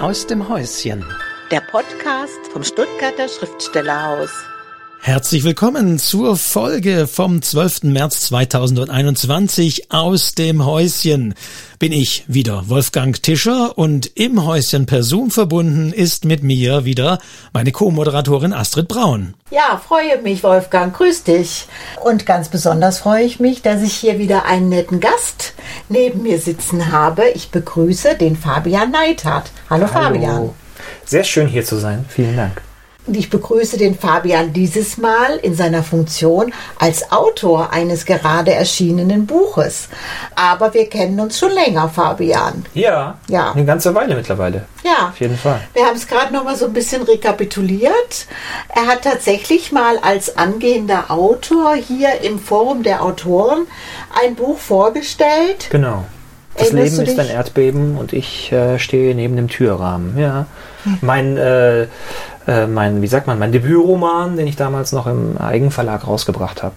aus dem Häuschen. Der Podcast vom Stuttgarter Schriftstellerhaus. Herzlich willkommen zur Folge vom 12. März 2021 aus dem Häuschen. Bin ich wieder Wolfgang Tischer und im Häuschen per Zoom verbunden ist mit mir wieder meine Co-Moderatorin Astrid Braun. Ja, freue mich, Wolfgang. Grüß dich. Und ganz besonders freue ich mich, dass ich hier wieder einen netten Gast neben mir sitzen habe. Ich begrüße den Fabian Neithardt. Hallo, Hallo. Fabian. Sehr schön hier zu sein. Vielen Dank. Und ich begrüße den Fabian dieses Mal in seiner Funktion als Autor eines gerade erschienenen Buches. Aber wir kennen uns schon länger, Fabian. Ja, ja. eine ganze Weile mittlerweile. Ja, auf jeden Fall. Wir haben es gerade noch mal so ein bisschen rekapituliert. Er hat tatsächlich mal als angehender Autor hier im Forum der Autoren ein Buch vorgestellt. Genau. Das Erinnerst Leben ist ein Erdbeben und ich äh, stehe neben dem Türrahmen. Ja. Hm. Mein äh, äh, mein, wie sagt man, mein Debütroman, den ich damals noch im Eigenverlag rausgebracht habe.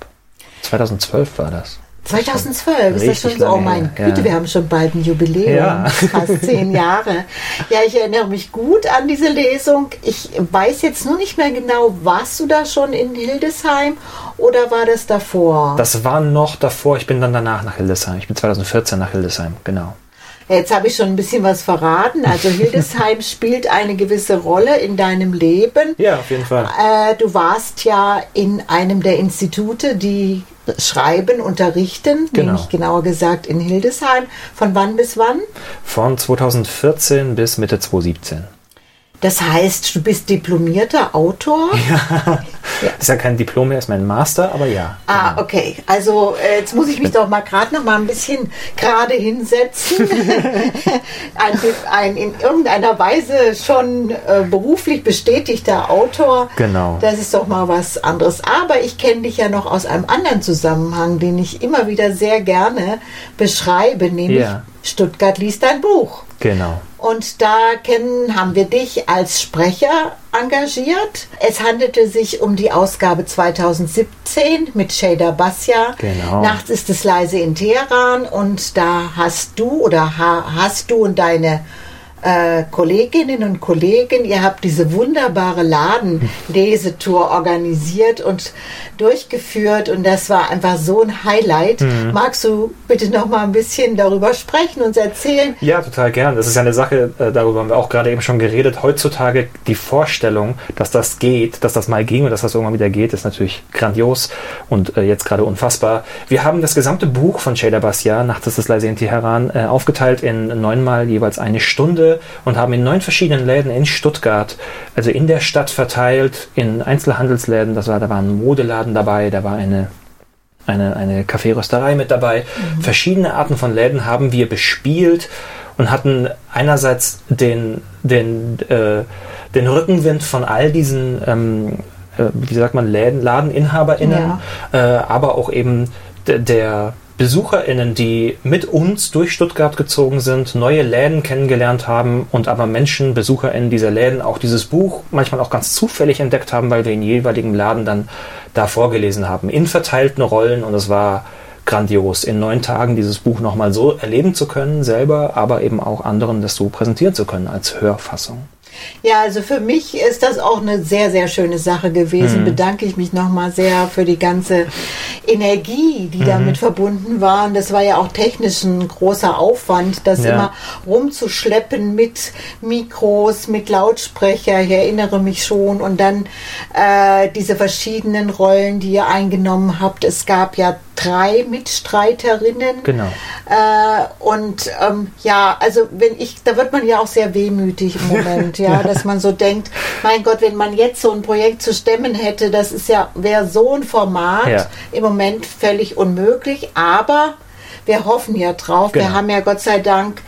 2012 war das. 2012 ist das schon so, oh mein ja. Güte, wir haben schon bald ein Jubiläum, ja. fast zehn Jahre. Ja, ich erinnere mich gut an diese Lesung. Ich weiß jetzt nur nicht mehr genau, warst du da schon in Hildesheim oder war das davor? Das war noch davor, ich bin dann danach nach Hildesheim. Ich bin 2014 nach Hildesheim, genau. Jetzt habe ich schon ein bisschen was verraten. Also Hildesheim spielt eine gewisse Rolle in deinem Leben. Ja, auf jeden Fall. Äh, du warst ja in einem der Institute, die schreiben, unterrichten, genau. nämlich genauer gesagt in Hildesheim. Von wann bis wann? Von 2014 bis Mitte 2017. Das heißt, du bist diplomierter Autor? Ja. ja. Das ist ja kein Diplom mehr, ist mein Master, aber ja. Ah, genau. okay. Also äh, jetzt muss ich mich doch mal gerade noch mal ein bisschen gerade hinsetzen. ein, ein, in irgendeiner Weise schon äh, beruflich bestätigter Autor. Genau. Das ist doch mal was anderes. Aber ich kenne dich ja noch aus einem anderen Zusammenhang, den ich immer wieder sehr gerne beschreibe, nämlich ja. Stuttgart liest dein Buch. Genau. Und da kennen, haben wir dich als Sprecher engagiert. Es handelte sich um die Ausgabe 2017 mit Shader Basja. Genau. Nachts ist es leise in Teheran und da hast du oder hast du und deine äh, Kolleginnen und Kollegen, ihr habt diese wunderbare Ladenlesetour organisiert und durchgeführt und das war einfach so ein Highlight. Mhm. Magst du bitte noch mal ein bisschen darüber sprechen und erzählen? Ja, total gern. Das ist ja eine Sache, äh, darüber haben wir auch gerade eben schon geredet. Heutzutage die Vorstellung, dass das geht, dass das mal ging und dass das irgendwann wieder geht, ist natürlich grandios und äh, jetzt gerade unfassbar. Wir haben das gesamte Buch von Shada Basya, Nachts ist es leise in Teheran, äh, aufgeteilt in neunmal jeweils eine Stunde und haben in neun verschiedenen Läden in Stuttgart, also in der Stadt verteilt, in Einzelhandelsläden, das war, da war ein Modeladen dabei, da war eine eine, eine Kaffeerösterei mit dabei. Mhm. Verschiedene Arten von Läden haben wir bespielt und hatten einerseits den, den, äh, den Rückenwind von all diesen, ähm, äh, wie sagt man, Läden, LadeninhaberInnen, ja. äh, aber auch eben der, BesucherInnen, die mit uns durch Stuttgart gezogen sind, neue Läden kennengelernt haben und aber Menschen, BesucherInnen dieser Läden auch dieses Buch manchmal auch ganz zufällig entdeckt haben, weil wir in jeweiligen Laden dann da vorgelesen haben, in verteilten Rollen und es war grandios, in neun Tagen dieses Buch nochmal so erleben zu können, selber, aber eben auch anderen das so präsentieren zu können als Hörfassung. Ja, also für mich ist das auch eine sehr, sehr schöne Sache gewesen. Mhm. Bedanke ich mich nochmal sehr für die ganze Energie, die mhm. damit verbunden war. Und das war ja auch technisch ein großer Aufwand, das ja. immer rumzuschleppen mit Mikros, mit Lautsprecher. Ich erinnere mich schon. Und dann äh, diese verschiedenen Rollen, die ihr eingenommen habt. Es gab ja drei Mitstreiterinnen. Genau. Äh, und ähm, ja, also wenn ich, da wird man ja auch sehr wehmütig im Moment, ja, dass man so denkt, mein Gott, wenn man jetzt so ein Projekt zu stemmen hätte, das ist ja, wäre so ein Format ja. im Moment völlig unmöglich, aber wir hoffen ja drauf. Genau. Wir haben ja Gott sei Dank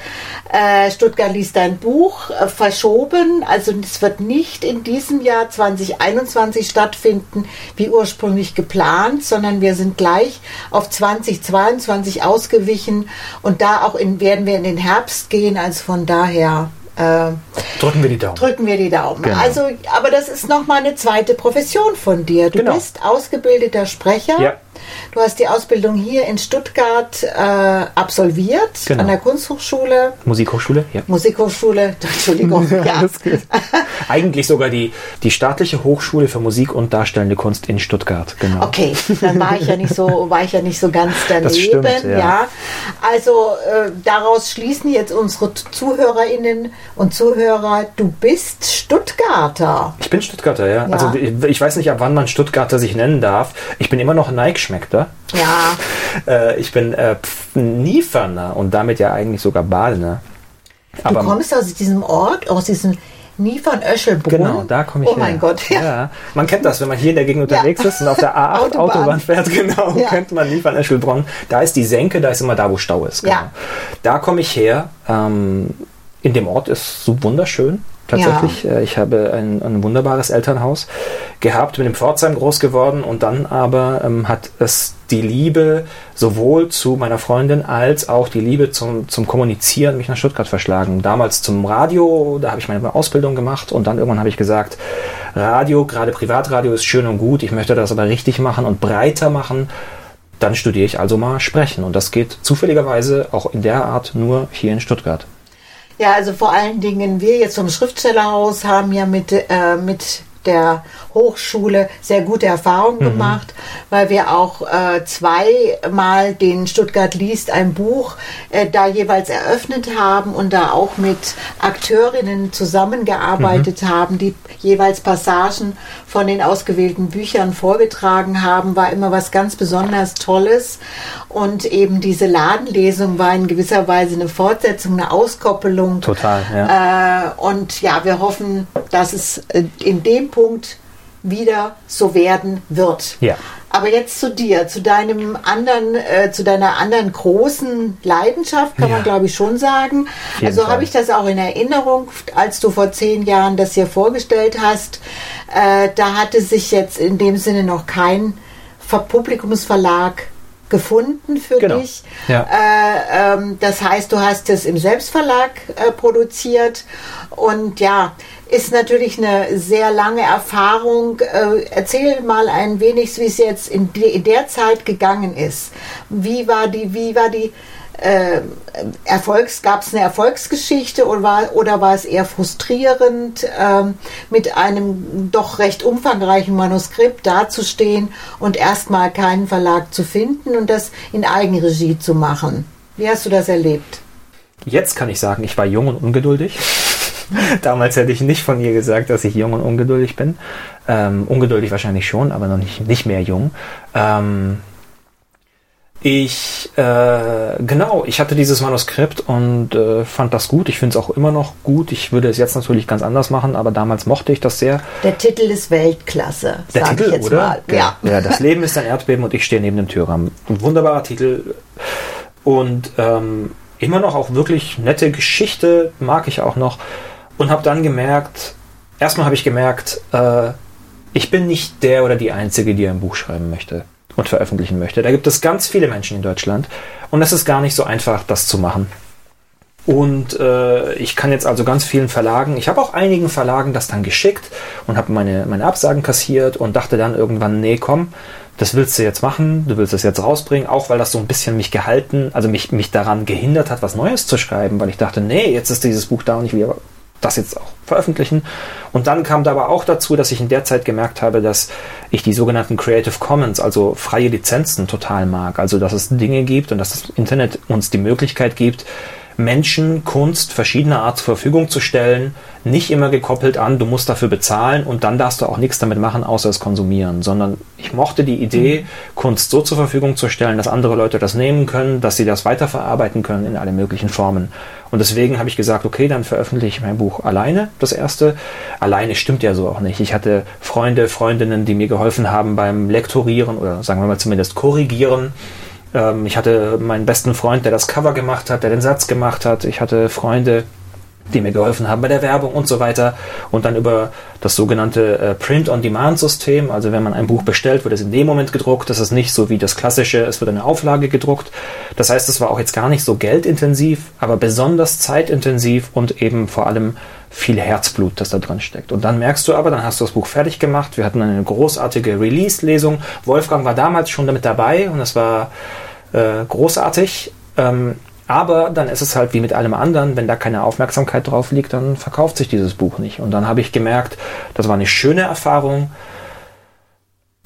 äh, Stuttgart liest ein Buch äh, verschoben. Also es wird nicht in diesem Jahr 2021 stattfinden, wie ursprünglich geplant, sondern wir sind gleich auf 2022 ausgewichen und da auch in, werden wir in den Herbst gehen. Also von daher äh, Drücken wir die Daumen. drücken wir die Daumen. Genau. Also, aber das ist nochmal eine zweite Profession von dir. Du Genau. bist ausgebildeter Sprecher. Ja. Du hast die Ausbildung hier in Stuttgart äh, absolviert, Genau. an der Kunsthochschule, Musikhochschule? Ja. Musikhochschule, Entschuldigung, ja. Eigentlich sogar die, die staatliche Hochschule für Musik und Darstellende Kunst in Stuttgart. Genau. Okay, dann war ich ja nicht so, war ich ja nicht so ganz daneben. Das stimmt, ja. ja. Also äh, daraus schließen jetzt unsere Zuhörerinnen und Zuhörer, du bist Stuttgarter. Ich bin Stuttgarter, ja. Ja. Also ich, weiß nicht, ab wann man Stuttgarter sich nennen darf. Ich bin immer noch Neigeschmeckter. Ja, Äh, ich bin äh, Pf- Nieferner und damit ja eigentlich sogar Badener. du kommst aus diesem Ort, aus diesem Niefern-Öschelbrunn. Genau, da komme ich Oh her. mein Gott, ja. ja. Man kennt das, wenn man hier in der Gegend unterwegs ist und auf der A8 Autobahn. Autobahn, fährt, genau, Ja. kennt man liefern Eschelbronn. Da ist die Senke, da ist immer da, wo Stau ist. Genau. Ja. Da komme ich her. Ähm, in dem Ort ist so wunderschön. Tatsächlich, Äh, ich habe ein, ein wunderbares Elternhaus gehabt, bin in Pforzheim groß geworden und dann aber ähm, hat es die Liebe sowohl zu meiner Freundin als auch die Liebe zum, zum Kommunizieren mich nach Stuttgart verschlagen. Damals zum Radio, da habe ich meine Ausbildung gemacht und dann irgendwann habe ich gesagt, Radio, gerade Privatradio ist schön und gut, ich möchte das aber richtig machen und breiter machen. Dann studiere ich also mal Sprechen und das geht zufälligerweise auch in der Art nur hier in Stuttgart. Ja, also vor allen Dingen, wir jetzt vom Schriftstellerhaus haben ja mit, äh, mit der Hochschule sehr gute Erfahrungen Mhm. gemacht, weil wir auch äh, zweimal den Stuttgart liest ein Buch äh, da jeweils eröffnet haben und da auch mit Akteurinnen zusammengearbeitet Mhm. haben, die jeweils Passagen von den ausgewählten Büchern vorgetragen haben, war immer was ganz besonders Tolles und eben diese Ladenlesung war in gewisser Weise eine Fortsetzung, eine Auskoppelung Total, ja. äh, und ja, wir hoffen, dass es äh, in dem Punkt wieder so werden wird. Ja. Aber jetzt zu dir, zu deinem anderen, äh, zu deiner anderen großen Leidenschaft, kann Ja. man glaube ich schon sagen. jeden Also habe ich das auch in Erinnerung, als du vor zehn Jahren das hier vorgestellt hast. Äh, da hatte sich jetzt in dem Sinne noch kein Ver Publikumsverlag gefunden für Genau. dich. Ja. Äh, ähm, das heißt, du hast es im Selbstverlag äh, produziert und ja, ist natürlich eine sehr lange Erfahrung. Äh, erzähl mal ein wenig, wie es jetzt in, der Zeit gegangen ist. Wie war die, wie war die äh, Erfolgs, gab es eine Erfolgsgeschichte oder war, oder war es eher frustrierend, ähm, mit einem doch recht umfangreichen Manuskript dazustehen und erstmal keinen Verlag zu finden und das in Eigenregie zu machen? Wie hast du das erlebt? Jetzt kann ich sagen, ich war jung und ungeduldig. Damals hätte ich nicht von ihr gesagt, dass ich jung und ungeduldig bin. Ähm, ungeduldig wahrscheinlich schon, aber noch nicht, nicht mehr jung. Ähm, ich, äh, genau, ich hatte dieses Manuskript und äh, fand das gut. Ich finde es auch immer noch gut. Ich würde es jetzt natürlich ganz anders machen, aber damals mochte ich das sehr. Der Titel ist Weltklasse, Der Titel, ich jetzt oder? mal. Ja. ja. Das Leben ist ein Erdbeben und ich stehe neben dem Türrahmen. Ein wunderbarer Titel und ähm, immer noch auch wirklich nette Geschichte, mag ich auch noch. Und habe dann gemerkt, erstmal habe ich gemerkt, äh, ich bin nicht der oder die Einzige, die ein Buch schreiben möchte und veröffentlichen möchte. Da gibt es ganz viele Menschen in Deutschland und es ist gar nicht so einfach, das zu machen. Und äh, ich kann jetzt also ganz vielen Verlagen, ich habe auch einigen Verlagen das dann geschickt und habe meine, meine Absagen kassiert und dachte dann irgendwann, nee, komm, das willst du jetzt machen, du willst das jetzt rausbringen, auch weil das so ein bisschen mich gehalten, also mich, mich daran gehindert hat, was Neues zu schreiben, weil ich dachte, nee, jetzt ist dieses Buch da und ich will das jetzt auch veröffentlichen. Und dann kam da aber auch dazu, dass ich in der Zeit gemerkt habe, dass ich die sogenannten Creative Commons, also freie Lizenzen, total mag. Also dass es Dinge gibt und dass das Internet uns die Möglichkeit gibt, Menschen Kunst verschiedener Art zur Verfügung zu stellen, nicht immer gekoppelt an, du musst dafür bezahlen und dann darfst du auch nichts damit machen, außer es konsumieren, sondern ich mochte die Idee, Kunst so zur Verfügung zu stellen, dass andere Leute das nehmen können, dass sie das weiterverarbeiten können in alle möglichen Formen. Und deswegen habe ich gesagt, okay, dann veröffentliche ich mein Buch alleine, das erste. Alleine stimmt ja so auch nicht. Ich hatte Freunde, Freundinnen, die mir geholfen haben beim Lektorieren oder sagen wir mal zumindest korrigieren. Ähm, ich hatte meinen besten Freund, der das Cover gemacht hat, der den Satz gemacht hat. Ich hatte Freunde, die mir geholfen haben bei der Werbung und so weiter. Und dann über das sogenannte äh, Print-on-Demand-System. Also wenn man ein Buch bestellt, wird es in dem Moment gedruckt. Das ist nicht so wie das klassische, es wird eine Auflage gedruckt. Das heißt, es war auch jetzt gar nicht so geldintensiv, aber besonders zeitintensiv und eben vor allem viel Herzblut, das da drin steckt. Und dann merkst du aber, dann hast du das Buch fertig gemacht. Wir hatten eine großartige Release-Lesung. Wolfgang war damals schon damit dabei und es war äh, großartig. Ähm, aber dann ist es halt wie mit allem anderen, wenn da keine Aufmerksamkeit drauf liegt, dann verkauft sich dieses Buch nicht. Und dann habe ich gemerkt, das war eine schöne Erfahrung.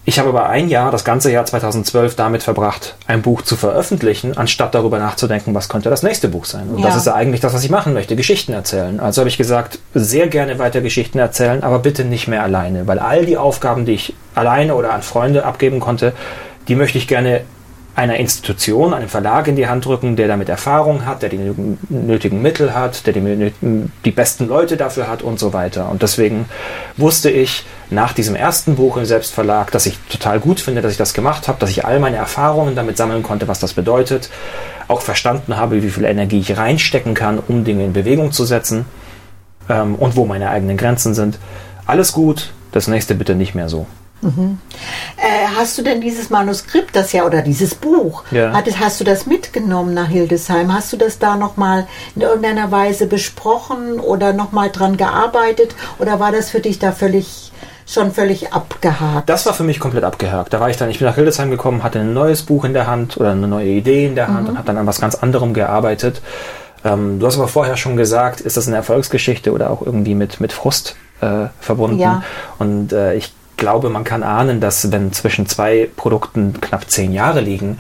Ich habe aber ein Jahr, das ganze Jahr 2012, damit verbracht, ein Buch zu veröffentlichen, anstatt darüber nachzudenken, was könnte das nächste Buch sein. Und ja. das ist ja eigentlich das, was ich machen möchte, Geschichten erzählen. Also habe ich gesagt, sehr gerne weiter Geschichten erzählen, aber bitte nicht mehr alleine, weil all die Aufgaben, die ich alleine oder an Freunde abgeben konnte, die möchte ich gerne einer Institution, einem Verlag in die Hand drücken, der damit Erfahrung hat, der die nötigen Mittel hat, der die, die besten Leute dafür hat und so weiter. Und deswegen wusste ich nach diesem ersten Buch im Selbstverlag, dass ich total gut finde, dass ich das gemacht habe, dass ich all meine Erfahrungen damit sammeln konnte, was das bedeutet, auch verstanden habe, wie viel Energie ich reinstecken kann, um Dinge in Bewegung zu setzen ähm, und wo meine eigenen Grenzen sind. Alles gut, das nächste bitte nicht mehr so. Mhm. Äh, hast du denn dieses Manuskript, das ja oder dieses Buch, ja. hattest, hast du das mitgenommen nach Hildesheim? Hast du das da nochmal in irgendeiner Weise besprochen oder nochmal dran gearbeitet oder war das für dich da völlig schon völlig abgehakt? Das war für mich komplett abgehakt. Da war ich dann, ich bin nach Hildesheim gekommen, hatte ein neues Buch in der Hand oder eine neue Idee in der Hand mhm. und habe dann an was ganz anderem gearbeitet. Ähm, du hast aber vorher schon gesagt, ist das eine Erfolgsgeschichte oder auch irgendwie mit, mit Frust äh, verbunden? Ja. Und äh, ich glaube, man kann ahnen, dass wenn zwischen zwei Produkten knapp zehn Jahre liegen,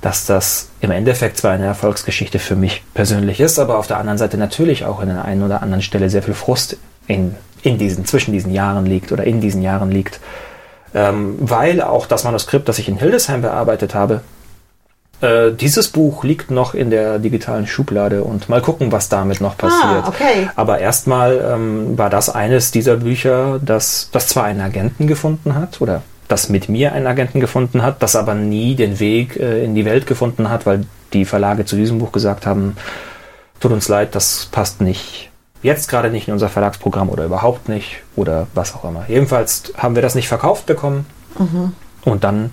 dass das im Endeffekt zwar eine Erfolgsgeschichte für mich persönlich ist, aber auf der anderen Seite natürlich auch an der einen oder anderen Stelle sehr viel Frust in, in diesen, zwischen diesen Jahren liegt oder in diesen Jahren liegt. Ähm, weil auch das Manuskript, das ich in Hildesheim bearbeitet habe, äh, dieses Buch liegt noch in der digitalen Schublade und mal gucken, was damit noch passiert. Ah, okay. Aber erstmal ähm, war das eines dieser Bücher, das, das zwar einen Agenten gefunden hat oder das mit mir einen Agenten gefunden hat, das aber nie den Weg äh, in die Welt gefunden hat, weil die Verlage zu diesem Buch gesagt haben, tut uns leid, das passt nicht. Jetzt gerade nicht in unser Verlagsprogramm oder überhaupt nicht oder was auch immer. Jedenfalls haben wir das nicht verkauft bekommen. Mhm. Und dann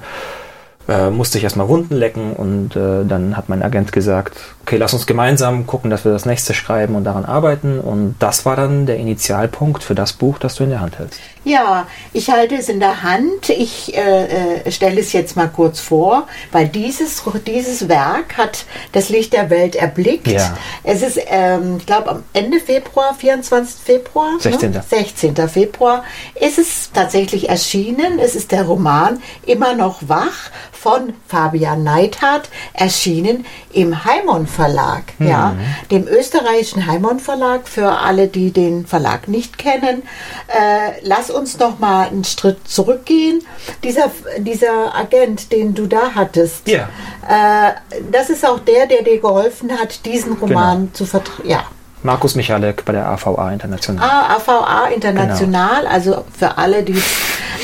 äh, musste ich erstmal Wunden lecken und äh, dann hat mein Agent gesagt, okay, lass uns gemeinsam gucken, dass wir das nächste schreiben und daran arbeiten. Und das war dann der Initialpunkt für das Buch, das du in der Hand hältst. Ja, ich halte es in der Hand. Ich äh, äh, stelle es jetzt mal kurz vor, weil dieses, dieses Werk hat das Licht der Welt erblickt. Ja. Es ist, ähm, ich glaube, am Ende Februar, 24. Februar, 16. Ne? 16. Februar, ist es tatsächlich erschienen. Es ist der Roman Immer noch wach von Fabian Neithardt, erschienen im Heimon Verlag, mhm. ja, dem österreichischen Heimon Verlag. Für alle, die den Verlag nicht kennen, äh, lass uns noch mal einen Schritt zurückgehen. Dieser, dieser Agent, den du da hattest, ja. äh, das ist auch der, der dir geholfen hat, diesen Roman genau. zu vertreten. Ja. Markus Michalek bei der AVA International. Ah, AVA International, genau. also für alle, die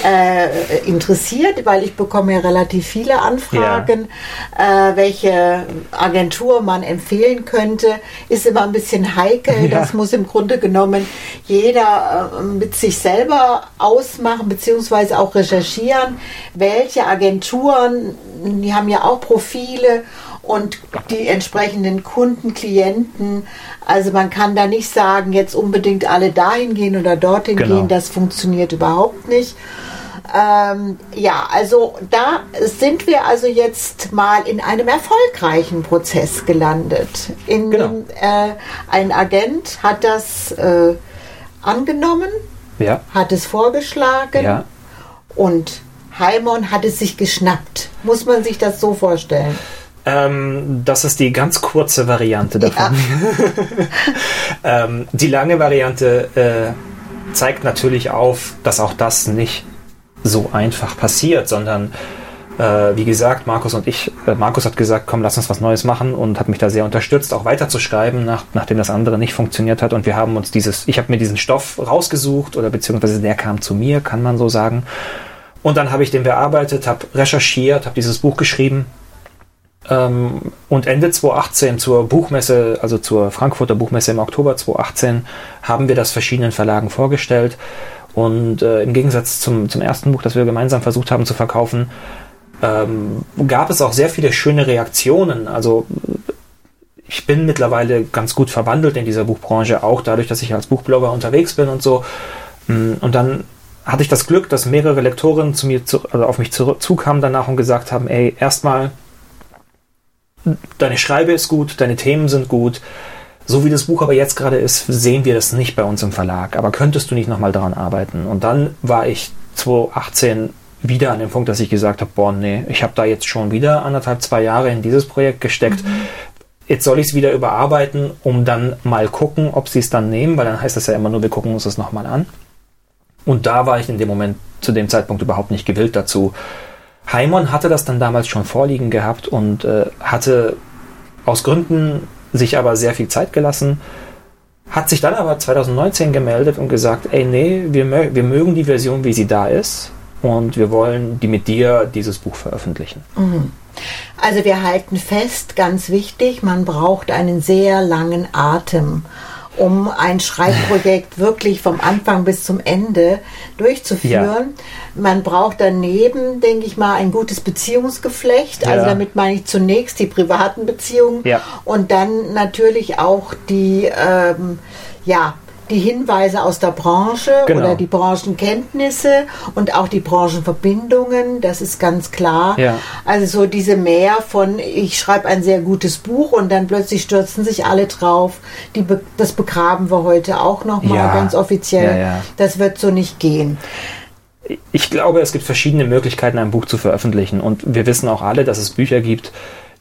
äh, interessiert, weil ich bekomme ja relativ viele Anfragen, ja. äh, welche Agentur man empfehlen könnte, ist immer ein bisschen heikel. Ja. Das muss im Grunde genommen jeder äh, mit sich selber ausmachen, beziehungsweise auch recherchieren, welche Agenturen, die haben ja auch Profile und die entsprechenden Kunden, Klienten. Also man kann da nicht sagen, jetzt unbedingt alle dahin gehen oder dorthin genau. gehen. Das funktioniert überhaupt nicht. Ähm, ja, also da sind wir also jetzt mal in einem erfolgreichen Prozess gelandet. In genau. äh, ein Agent hat das äh, angenommen, ja. hat es vorgeschlagen ja. und Heimon hat es sich geschnappt. Muss man sich das so vorstellen? Ähm, das ist die ganz kurze Variante davon. Ja. ähm, die lange Variante äh, zeigt natürlich auf, dass auch das nicht so einfach passiert, sondern äh, wie gesagt, Markus und ich, äh, Markus hat gesagt, komm, lass uns was Neues machen und hat mich da sehr unterstützt, auch weiterzuschreiben, nach, nachdem das andere nicht funktioniert hat. Und wir haben uns dieses, ich habe mir diesen Stoff rausgesucht oder beziehungsweise der kam zu mir, kann man so sagen. Und dann habe ich den bearbeitet, habe recherchiert, habe dieses Buch geschrieben und Ende 2018 zur Buchmesse, also zur Frankfurter Buchmesse im Oktober 2018, haben wir das verschiedenen Verlagen vorgestellt. Und äh, im Gegensatz zum, zum ersten Buch, das wir gemeinsam versucht haben zu verkaufen, ähm, gab es auch sehr viele schöne Reaktionen. Also ich bin mittlerweile ganz gut verwandelt in dieser Buchbranche, auch dadurch, dass ich als Buchblogger unterwegs bin und so. Mm, und dann hatte ich das Glück, dass mehrere Lektoren zu mir, zu, also auf mich zukamen danach und gesagt haben, ey, erstmal, deine Schreibe ist gut, deine Themen sind gut. So wie das Buch aber jetzt gerade ist, sehen wir das nicht bei uns im Verlag. Aber könntest du nicht nochmal daran arbeiten? Und dann war ich 2018 wieder an dem Punkt, dass ich gesagt habe, boah, nee, ich habe da jetzt schon wieder anderthalb, zwei Jahre in dieses Projekt gesteckt. Mhm. Jetzt soll ich es wieder überarbeiten, um dann mal gucken, ob sie es dann nehmen, weil dann heißt das ja immer nur, wir gucken uns das nochmal an. Und da war ich in dem Moment zu dem Zeitpunkt überhaupt nicht gewillt dazu. Heimon hatte das dann damals schon vorliegen gehabt und äh, hatte aus Gründen sich aber sehr viel Zeit gelassen, hat sich dann aber 2019 gemeldet und gesagt, ey nee, wir, wir mögen die Version, wie sie da ist und wir wollen die mit dir dieses Buch veröffentlichen. Mhm. Also wir halten fest, ganz wichtig, man braucht einen sehr langen Atem, um ein Schreibprojekt wirklich vom Anfang bis zum Ende durchzuführen. Ja. Man braucht daneben, denke ich mal, ein gutes Beziehungsgeflecht. Also ja. Also damit meine ich zunächst die privaten Beziehungen ja. und dann natürlich auch die ähm, ja, die Hinweise aus der Branche genau. oder die Branchenkenntnisse und auch die Branchenverbindungen, das ist ganz klar. Ja. Also so diese Mehr von, ich schreibe ein sehr gutes Buch und dann plötzlich stürzen sich alle drauf. Die, das begraben wir heute auch nochmal ja. ganz offiziell. Ja, das wird so nicht gehen ich glaube, es gibt verschiedene Möglichkeiten, ein Buch zu veröffentlichen. Und wir wissen auch alle, dass es Bücher gibt,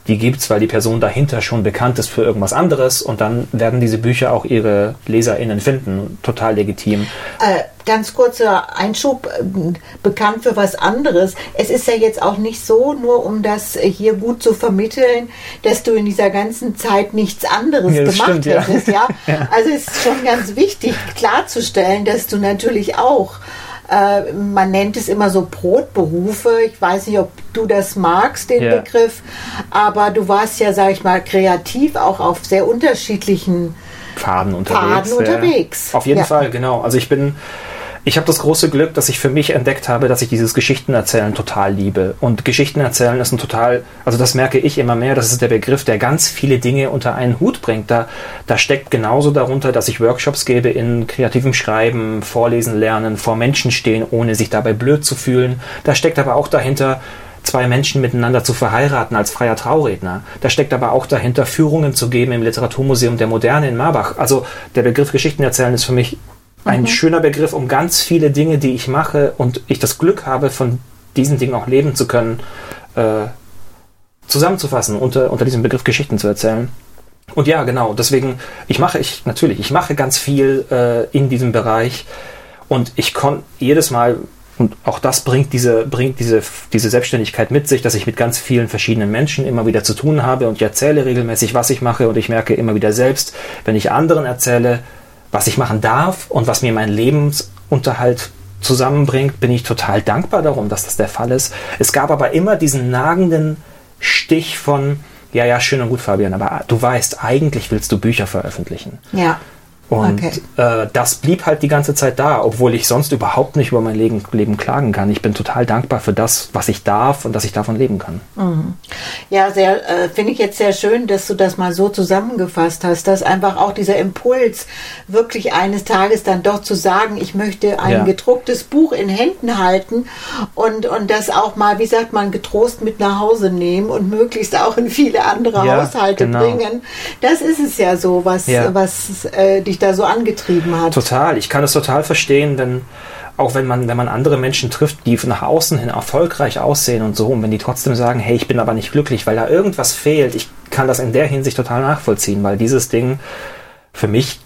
die gibt's, weil die Person dahinter schon bekannt ist für irgendwas anderes und dann werden diese Bücher auch ihre LeserInnen finden. Total legitim. Äh, ganz kurzer Einschub, äh, bekannt für was anderes. Es ist ja jetzt auch nicht so, nur um das hier gut zu vermitteln, dass du in dieser ganzen Zeit nichts anderes ja, gemacht stimmt, hättest. Ja. ja? Also es ist schon ganz wichtig klarzustellen, dass du natürlich auch äh, man nennt es immer so Brotberufe. Ich weiß nicht, ob du das magst, den yeah. Begriff, aber du warst ja, sag ich mal, kreativ auch auf sehr unterschiedlichen Pfaden unterwegs. Pfaden unterwegs. Auf jeden ja. Fall, genau. Also ich bin ich habe das große Glück, dass ich für mich entdeckt habe, dass ich dieses Geschichtenerzählen total liebe. Und Geschichtenerzählen ist ein total, also das merke ich immer mehr, das ist der Begriff, der ganz viele Dinge unter einen Hut bringt. Da, da steckt genauso darunter, dass ich Workshops gebe in kreativem Schreiben, Vorlesen lernen, vor Menschen stehen, ohne sich dabei blöd zu fühlen. Da steckt aber auch dahinter, zwei Menschen miteinander zu verheiraten als freier Trauredner. Da steckt aber auch dahinter, Führungen zu geben im Literaturmuseum der Moderne in Marbach. Also der Begriff Geschichtenerzählen ist für mich ein mhm. schöner Begriff, um ganz viele Dinge, die ich mache und ich das Glück habe, von diesen Dingen auch leben zu können, äh, zusammenzufassen, unter, unter diesem Begriff Geschichten zu erzählen. Und ja, genau, deswegen, ich mache, ich, natürlich, ich mache ganz viel äh, in diesem Bereich und ich konnte jedes Mal, und auch das bringt diese, bringt diese, diese Selbstständigkeit mit sich, dass ich mit ganz vielen verschiedenen Menschen immer wieder zu tun habe und ich erzähle regelmäßig, was ich mache und ich merke immer wieder selbst, wenn ich anderen erzähle, was ich machen darf und was mir meinen Lebensunterhalt zusammenbringt, bin ich total dankbar darum, dass das der Fall ist. Es gab aber immer diesen nagenden Stich von, ja, ja, schön und gut, Fabian, aber du weißt, eigentlich willst du Bücher veröffentlichen. Ja. Und okay. äh, das blieb halt die ganze Zeit da, obwohl ich sonst überhaupt nicht über mein Leben, Leben, klagen kann. Ich bin total dankbar für das, was ich darf und dass ich davon leben kann. Mhm. Ja, sehr, äh, finde ich jetzt sehr schön, dass du das mal so zusammengefasst hast, dass einfach auch dieser Impuls, wirklich eines Tages dann doch zu sagen, ich möchte ein ja. gedrucktes Buch in Händen halten und, und das auch mal, wie sagt man, getrost mit nach Hause nehmen und möglichst auch in viele andere ja, Haushalte genau. bringen. Das ist es ja so, was, ja. was äh, dich dich da so angetrieben hat. Total. Ich kann es total verstehen, wenn auch wenn man, wenn man andere Menschen trifft, die nach außen hin erfolgreich aussehen und so, und wenn die trotzdem sagen, hey, ich bin aber nicht glücklich, weil da irgendwas fehlt, ich kann das in der Hinsicht total nachvollziehen, weil dieses Ding für mich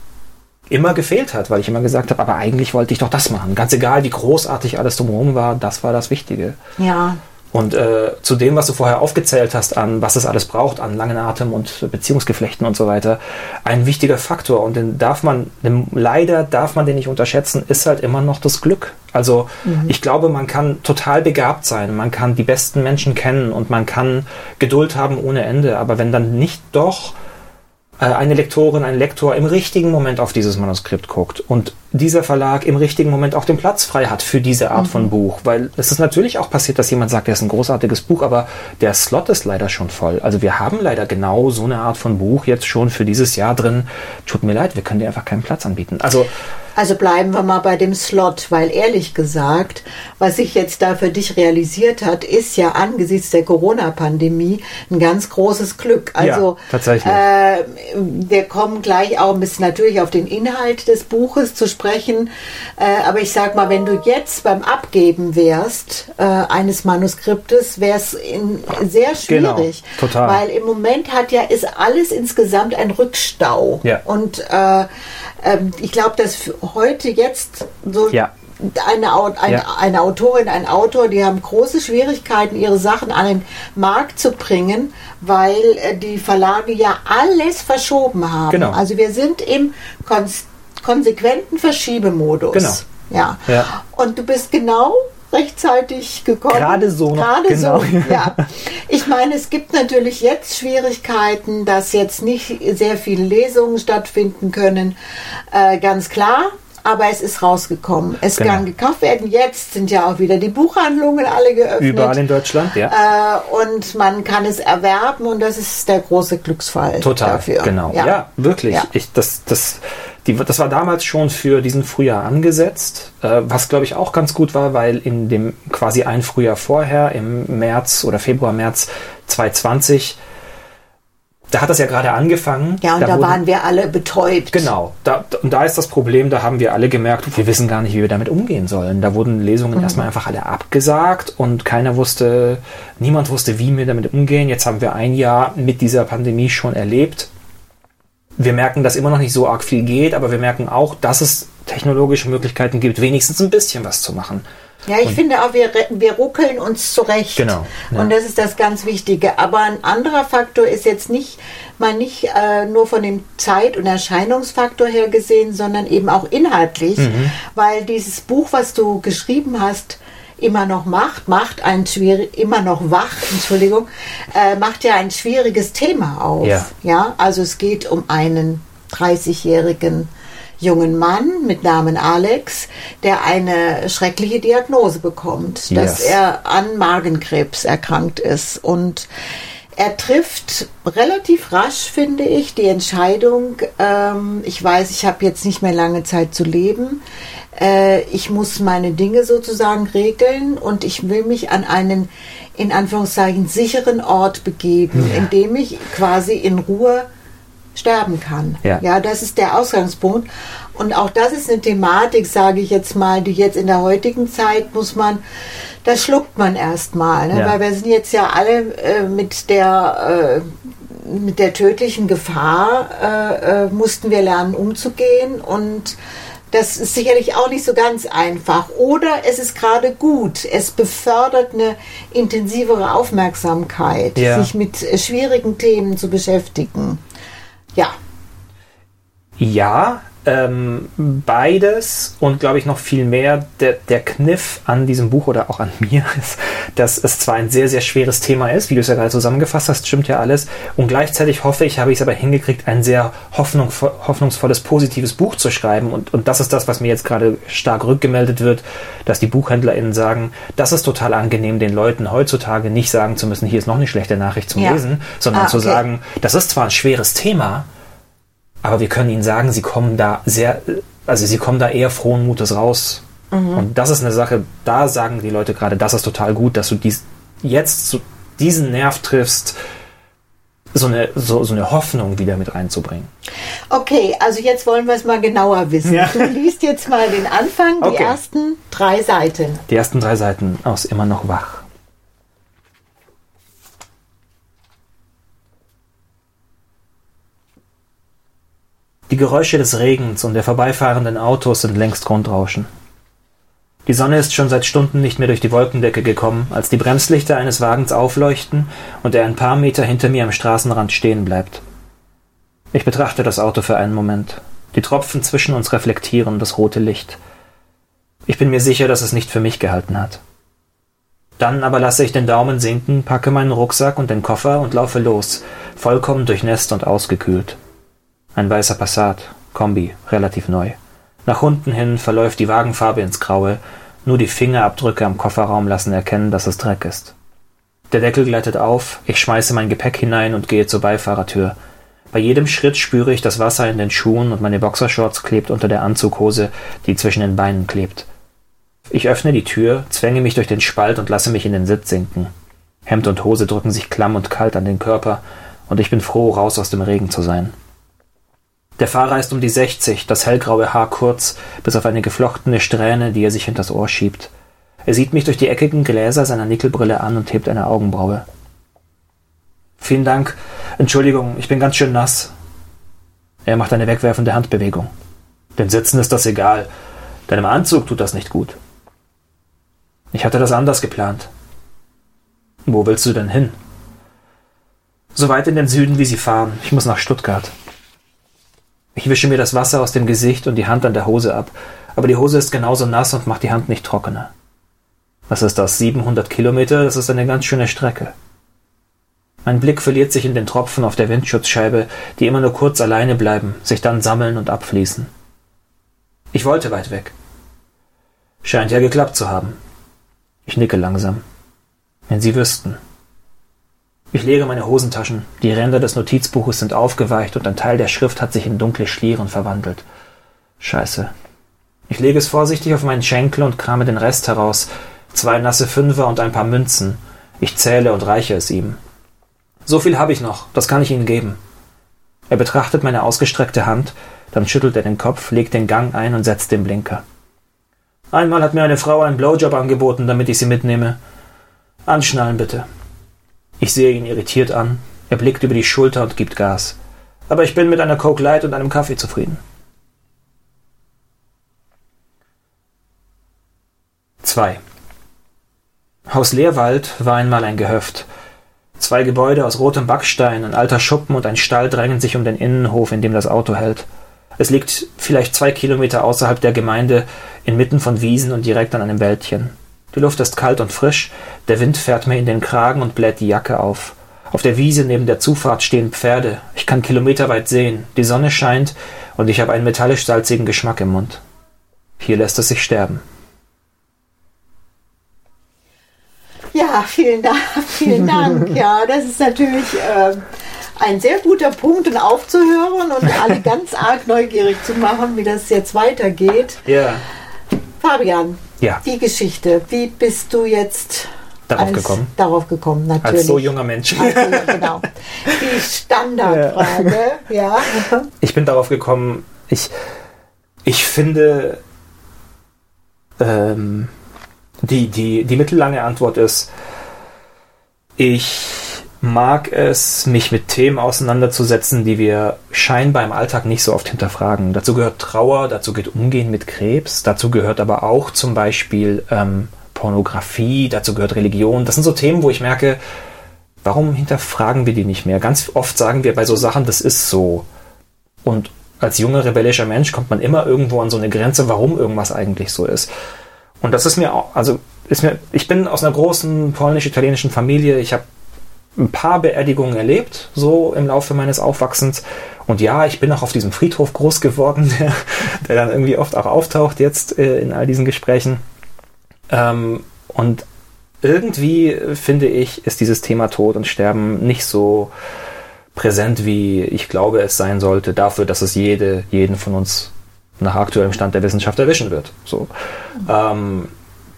immer gefehlt hat, weil ich immer gesagt habe, aber eigentlich wollte ich doch das machen. Ganz egal, wie großartig alles drumherum war, das war das Wichtige. Ja, Und äh, zu dem, was du vorher aufgezählt hast, an was es alles braucht, an langen Atem und Beziehungsgeflechten und so weiter, ein wichtiger Faktor. Und den darf man, den, leider darf man den nicht unterschätzen, ist halt immer noch das Glück. Also mhm. ich glaube, man kann total begabt sein, man kann die besten Menschen kennen und man kann Geduld haben ohne Ende. Aber wenn dann nicht doch äh, eine Lektorin, ein Lektor im richtigen Moment auf dieses Manuskript guckt und dieser Verlag im richtigen Moment auch den Platz frei hat für diese Art mhm. von Buch. Weil es ist natürlich auch passiert, dass jemand sagt, das ist ein großartiges Buch, aber der Slot ist leider schon voll. Also wir haben leider genau so eine Art von Buch jetzt schon für dieses Jahr drin. Tut mir leid, wir können dir einfach keinen Platz anbieten. Also also bleiben wir mal bei dem Slot, weil ehrlich gesagt, was sich jetzt da für dich realisiert hat, ist ja angesichts der Corona-Pandemie ein ganz großes Glück. Also ja, tatsächlich. Äh, wir kommen gleich auch ein bisschen natürlich auf den Inhalt des Buches zu sprechen. Äh, aber ich sag mal, wenn du jetzt beim Abgeben wärst äh, eines Manuskriptes, wäre es sehr genau, schwierig. Genau, total. Weil im Moment hat ja ist alles insgesamt ein Rückstau. Ja. Und äh, ähm, ich glaube, dass heute jetzt so ja. eine, eine, ja. eine Autorin, ein Autor, die haben große Schwierigkeiten, ihre Sachen an den Markt zu bringen, weil äh, die Verlage ja alles verschoben haben. Genau. Also wir sind im konsequenten Verschiebemodus. Genau. Ja. ja. Und du bist genau rechtzeitig gekommen. Gerade so. Gerade genau. so, ja. Ich meine, es gibt natürlich jetzt Schwierigkeiten, dass jetzt nicht sehr viele Lesungen stattfinden können. Äh, ganz klar. Aber es ist rausgekommen. Es Genau. kann gekauft werden. Jetzt sind ja auch wieder die Buchhandlungen alle geöffnet. Überall in Deutschland, ja. Äh, und man kann es erwerben und das ist der große Glücksfall Total, dafür. genau. Ja, Ja. wirklich. Ja. Ich, das, das, die, das war damals schon für diesen Frühjahr angesetzt, äh, was glaube ich auch ganz gut war, weil in dem quasi ein Frühjahr vorher, im März oder Februar, März 2020, da hat das ja gerade angefangen. Ja, und da, wurden- waren wir alle betäubt. Genau, da, und da ist das Problem, da haben wir alle gemerkt, wir wissen gar nicht, wie wir damit umgehen sollen. Da wurden Lesungen Mhm. erstmal einfach alle abgesagt und keiner wusste, niemand wusste, wie wir damit umgehen. Jetzt haben wir ein Jahr mit dieser Pandemie schon erlebt. Wir merken, dass immer noch nicht so arg viel geht, aber wir merken auch, dass es technologische Möglichkeiten gibt, wenigstens ein bisschen was zu machen. Ja, ich finde auch, wir, wir ruckeln uns zurecht. Genau, ja. Und das ist das ganz Wichtige. Aber ein anderer Faktor ist jetzt nicht mal nicht äh, nur von dem Zeit- und Erscheinungsfaktor her gesehen, sondern eben auch inhaltlich, Mhm. weil dieses Buch, was du geschrieben hast, immer noch macht, macht ein schwierig, immer noch wach, Entschuldigung, äh, macht ja ein schwieriges Thema auf. Ja. ja, also es geht um einen 30-jährigen jungen Mann mit Namen Alex, der eine schreckliche Diagnose bekommt, dass Yes. er an Magenkrebs erkrankt ist. Und er trifft relativ rasch, finde ich, die Entscheidung, ähm, ich weiß, ich habe jetzt nicht mehr lange Zeit zu leben, äh, ich muss meine Dinge sozusagen regeln und ich will mich an einen, in Anführungszeichen, sicheren Ort begeben, in dem ich quasi in Ruhe sterben kann. Ja. ja, das ist der Ausgangspunkt. Und auch das ist eine Thematik, sage ich jetzt mal, die jetzt in der heutigen Zeit muss man, das schluckt man erstmal, ne? Ja. weil wir sind jetzt ja alle äh, mit der äh, mit der tödlichen Gefahr äh, äh, mussten wir lernen umzugehen und das ist sicherlich auch nicht so ganz einfach. Oder es ist gerade gut. Es befördert eine intensivere Aufmerksamkeit, Ja. sich mit schwierigen Themen zu beschäftigen. Ja, Ja, ähm, beides und glaube ich noch viel mehr. Der, der Kniff an diesem Buch oder auch an mir ist, dass es zwar ein sehr, sehr schweres Thema ist, wie du es ja gerade zusammengefasst hast, stimmt ja alles. Und gleichzeitig hoffe ich, habe ich es aber hingekriegt, ein sehr hoffnung, hoffnungsvolles, positives Buch zu schreiben. Und, und das ist das, was mir jetzt gerade stark rückgemeldet wird, dass die BuchhändlerInnen sagen, das ist total angenehm, den Leuten heutzutage nicht sagen zu müssen, hier ist noch eine schlechte Nachricht zum Ja. Lesen, sondern Ah, zu okay. sagen, das ist zwar ein schweres Thema, aber wir können Ihnen sagen, Sie kommen da sehr, also Sie kommen da eher frohen Mutes raus. Mhm. Und das ist eine Sache, da sagen die Leute gerade, das ist total gut, dass du dies, jetzt so diesen Nerv triffst, so eine, so, so eine Hoffnung wieder mit reinzubringen. Okay, also jetzt wollen wir es mal genauer wissen. Ja. Du liest jetzt mal den Anfang, die Okay. ersten drei Seiten. Die ersten drei Seiten aus Immer noch wach. Die Geräusche des Regens und der vorbeifahrenden Autos sind längst Grundrauschen. Die Sonne ist schon seit Stunden nicht mehr durch die Wolkendecke gekommen, als die Bremslichter eines Wagens aufleuchten und er ein paar Meter hinter mir am Straßenrand stehen bleibt. Ich betrachte das Auto für einen Moment. Die Tropfen zwischen uns reflektieren das rote Licht. Ich bin mir sicher, dass es nicht für mich gehalten hat. Dann aber lasse ich den Daumen sinken, packe meinen Rucksack und den Koffer und laufe los, vollkommen durchnässt und ausgekühlt. Ein weißer Passat, Kombi, relativ neu. Nach unten hin verläuft die Wagenfarbe ins Graue, nur die Fingerabdrücke am Kofferraum lassen erkennen, dass es Dreck ist. Der Deckel gleitet auf, ich schmeiße mein Gepäck hinein und gehe zur Beifahrertür. Bei jedem Schritt spüre ich das Wasser in den Schuhen und meine Boxershorts klebt unter der Anzughose, die zwischen den Beinen klebt. Ich öffne die Tür, zwänge mich durch den Spalt und lasse mich in den Sitz sinken. Hemd und Hose drücken sich klamm und kalt an den Körper, und ich bin froh, raus aus dem Regen zu sein. Der Fahrer ist um die 60, das hellgraue Haar kurz, bis auf eine geflochtene Strähne, die er sich hinters Ohr schiebt. Er sieht mich durch die eckigen Gläser seiner Nickelbrille an und hebt eine Augenbraue. Vielen Dank. Entschuldigung, ich bin ganz schön nass. Er macht eine wegwerfende Handbewegung. Den Sitzen ist das egal. Deinem Anzug tut das nicht gut. Ich hatte das anders geplant. Wo willst du denn hin? So weit in den Süden, wie Sie fahren. Ich muss nach Stuttgart. Ich wische mir das Wasser aus dem Gesicht und die Hand an der Hose ab, aber die Hose ist genauso nass und macht die Hand nicht trockener. Was ist das? 700 Kilometer? Das ist eine ganz schöne Strecke. Mein Blick verliert sich in den Tropfen auf der Windschutzscheibe, die immer nur kurz alleine bleiben, sich dann sammeln und abfließen. Ich wollte weit weg. Scheint ja geklappt zu haben. Ich nicke langsam. Wenn Sie wüssten. Ich leere meine Hosentaschen. Die Ränder des Notizbuches sind aufgeweicht und ein Teil der Schrift hat sich in dunkle Schlieren verwandelt. Scheiße. Ich lege es vorsichtig auf meinen Schenkel und krame den Rest heraus. Zwei nasse Fünfer und ein paar Münzen. Ich zähle und reiche es ihm. So viel habe ich noch, das kann ich Ihnen geben. Er betrachtet meine ausgestreckte Hand, dann schüttelt er den Kopf, legt den Gang ein und setzt den Blinker. Einmal hat mir eine Frau einen Blowjob angeboten, damit ich sie mitnehme. Anschnallen bitte. Ich sehe ihn irritiert an. Er blickt über die Schulter und gibt Gas. Aber ich bin mit einer Coke Light und einem Kaffee zufrieden. 2. Haus Leerwald war einmal ein Gehöft. Zwei Gebäude aus rotem Backstein, ein alter Schuppen und ein Stall drängen sich um den Innenhof, in dem das Auto hält. Es liegt vielleicht zwei Kilometer außerhalb der Gemeinde, inmitten von Wiesen und direkt an einem Wäldchen. Die Luft ist kalt und frisch, der Wind fährt mir in den Kragen und bläht die Jacke auf. Auf der Wiese neben der Zufahrt stehen Pferde. Ich kann kilometerweit sehen. Die Sonne scheint und ich habe einen metallisch-salzigen Geschmack im Mund. Hier lässt es sich sterben. Ja, vielen Dank. Vielen Dank. Ja, das ist natürlich äh, ein sehr guter Punkt, um aufzuhören und alle ganz arg neugierig zu machen, wie das jetzt weitergeht. Ja. Fabian, Ja. die Geschichte. Wie bist du jetzt Darauf als, gekommen? Darauf gekommen, natürlich. Als so junger Mensch. Also, ja, genau. Die Standardfrage, ja. Ich bin darauf gekommen, ich, ich finde, ähm, die, die, die mittellange Antwort ist, ich mag es, mich mit Themen auseinanderzusetzen, die wir scheinbar im Alltag nicht so oft hinterfragen. Dazu gehört Trauer, dazu gehört Umgehen mit Krebs, dazu gehört aber auch zum Beispiel ähm, Pornografie, dazu gehört Religion. Das sind so Themen, wo ich merke, warum hinterfragen wir die nicht mehr? Ganz oft sagen wir bei so Sachen, das ist so. Und als junger rebellischer Mensch kommt man immer irgendwo an so eine Grenze, warum irgendwas eigentlich so ist. Und das ist mir auch, also ist mir, ich bin aus einer großen polnisch-italienischen Familie. Ich habe ein paar Beerdigungen erlebt, so im Laufe meines Aufwachsens. Und ja, ich bin auch auf diesem Friedhof groß geworden, der, der dann irgendwie oft auch auftaucht jetzt äh, in all diesen Gesprächen. Ähm, und irgendwie, äh, finde ich, ist dieses Thema Tod und Sterben nicht so präsent, wie ich glaube, es sein sollte, dafür, dass es jede, jeden von uns nach aktuellem Stand der Wissenschaft erwischen wird. So. Ähm,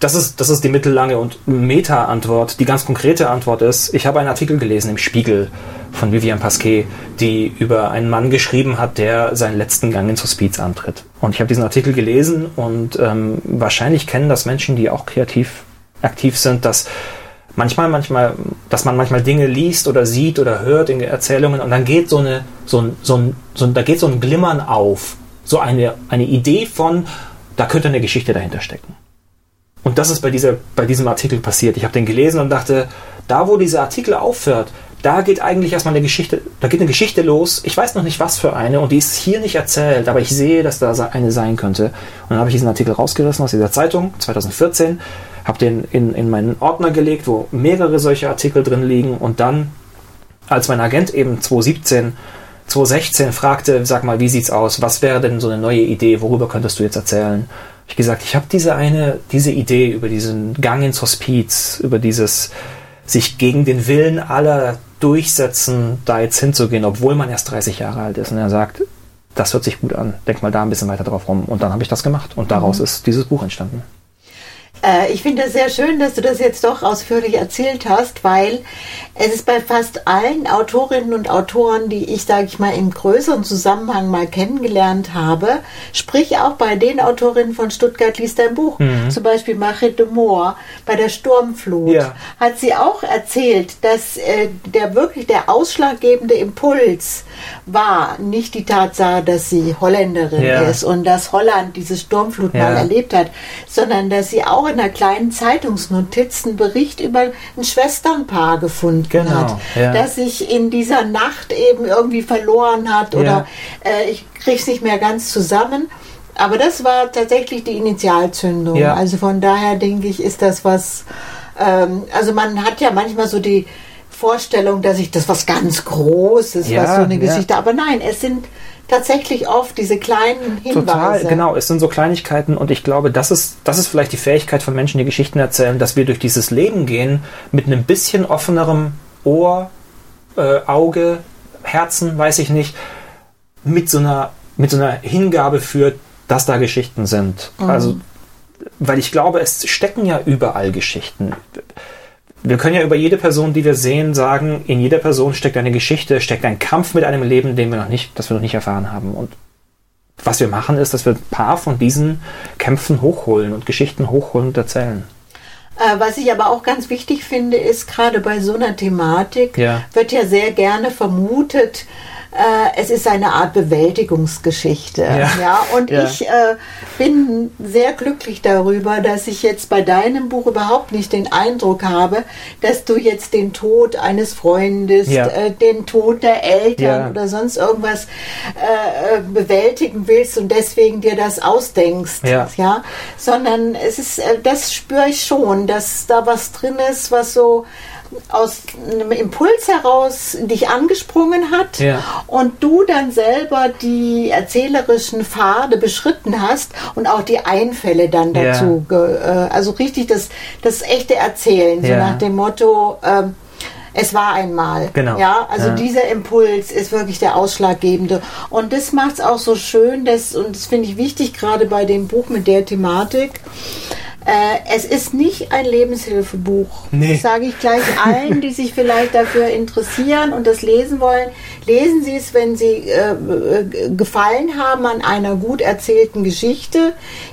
das ist, das ist die mittellange und Meta-Antwort. Die ganz konkrete Antwort ist, ich habe einen Artikel gelesen im Spiegel von Vivian Pasquet, die über einen Mann geschrieben hat, der seinen letzten Gang ins Hospiz antritt. Und ich habe diesen Artikel gelesen und ähm, wahrscheinlich kennen das Menschen, die auch kreativ aktiv sind, dass manchmal, manchmal, dass man manchmal Dinge liest oder sieht oder hört in Erzählungen und dann geht so eine, so ein, so ein, so ein da geht so ein Glimmern auf. So eine, eine Idee von, da könnte eine Geschichte dahinter stecken. Und das ist bei, dieser, bei diesem Artikel passiert. Ich habe den gelesen und dachte, da wo dieser Artikel aufhört, da geht eigentlich erstmal eine Geschichte, da geht eine Geschichte los. Ich weiß noch nicht, was für eine und die ist hier nicht erzählt, aber ich sehe, dass da eine sein könnte. Und dann habe ich diesen Artikel rausgerissen aus dieser Zeitung 2014, habe den in, in meinen Ordner gelegt, wo mehrere solche Artikel drin liegen und dann, als mein Agent eben 2017 2016 fragte, sag mal, wie sieht's aus? Was wäre denn so eine neue Idee? Worüber könntest du jetzt erzählen? Ich gesagt, ich habe diese eine, diese Idee über diesen Gang ins Hospiz, über dieses sich gegen den Willen aller durchsetzen, da jetzt hinzugehen, obwohl man erst 30 Jahre alt ist. Und er sagt, das hört sich gut an. Denk mal da ein bisschen weiter drauf rum. Und dann habe ich das gemacht. Und daraus mhm. ist dieses Buch entstanden. Äh, ich finde es sehr schön, dass du das jetzt doch ausführlich erzählt hast, weil es ist bei fast allen Autorinnen und Autoren, die ich, sage ich mal, im größeren Zusammenhang mal kennengelernt habe, sprich auch bei den Autorinnen von Stuttgart liest ein Buch, mhm. zum Beispiel Marit de Moor bei der Sturmflut, ja. hat sie auch erzählt, dass äh, der wirklich der ausschlaggebende Impuls war nicht die Tatsache, dass sie Holländerin ja. ist und dass Holland diese Sturmflut ja. mal erlebt hat, sondern dass sie auch einer kleinen Zeitungsnotiz einen Bericht über ein Schwesternpaar gefunden genau. hat, ja. das sich in dieser Nacht eben irgendwie verloren hat oder äh, ich kriege es nicht mehr ganz zusammen. Aber das war tatsächlich die Initialzündung. Also von daher denke ich, ist das was. Ähm, also man hat ja manchmal so die Vorstellung, dass ich das was ganz Großes, ja, was so eine Geschichte. Ja. Aber nein, es sind tatsächlich oft diese kleinen Hinweise. Total, genau. Es sind so Kleinigkeiten und ich glaube, das ist, das ist vielleicht die Fähigkeit von Menschen, die Geschichten erzählen, dass wir durch dieses Leben gehen mit einem bisschen offenerem Ohr, äh, Auge, Herzen, weiß ich nicht, mit so einer, mit so einer Hingabe für, dass da Geschichten sind. Mhm. Also, weil ich glaube, es stecken ja überall Geschichten wir können ja über jede Person, die wir sehen, sagen, in jeder Person steckt eine Geschichte, steckt ein Kampf mit einem Leben, den wir noch nicht, das wir noch nicht erfahren haben. Und was wir machen, ist, dass wir ein paar von diesen Kämpfen hochholen und Geschichten hochholen und erzählen. Äh, was ich aber auch ganz wichtig finde, ist gerade bei so einer Thematik ja. wird ja sehr gerne vermutet, äh, es ist eine Art Bewältigungsgeschichte. Ja, ja? und ja. ich äh, bin sehr glücklich darüber, dass ich jetzt bei deinem Buch überhaupt nicht den Eindruck habe, dass du jetzt den Tod eines Freundes, ja. äh, den Tod der Eltern oder sonst irgendwas äh, äh, bewältigen willst und deswegen dir das ausdenkst. Ja. Sondern es ist, äh, das spüre ich schon, dass da was drin ist, was so aus einem Impuls heraus dich angesprungen hat ja. und du dann selber die erzählerischen Pfade beschritten hast und auch die Einfälle dann dazu, ja. äh, also richtig das, das echte Erzählen, so nach dem Motto, äh, es war einmal. Genau. Ja, also ja. dieser Impuls ist wirklich der ausschlaggebende. Und das macht es auch so schön, dass, und das finde ich wichtig, gerade bei dem Buch mit der Thematik, äh, es ist nicht ein Lebenshilfebuch. Nee. Das sage ich gleich allen, die sich vielleicht dafür interessieren und das lesen wollen. Lesen Sie es, wenn Sie äh, äh, Gefallen haben an einer gut erzählten Geschichte,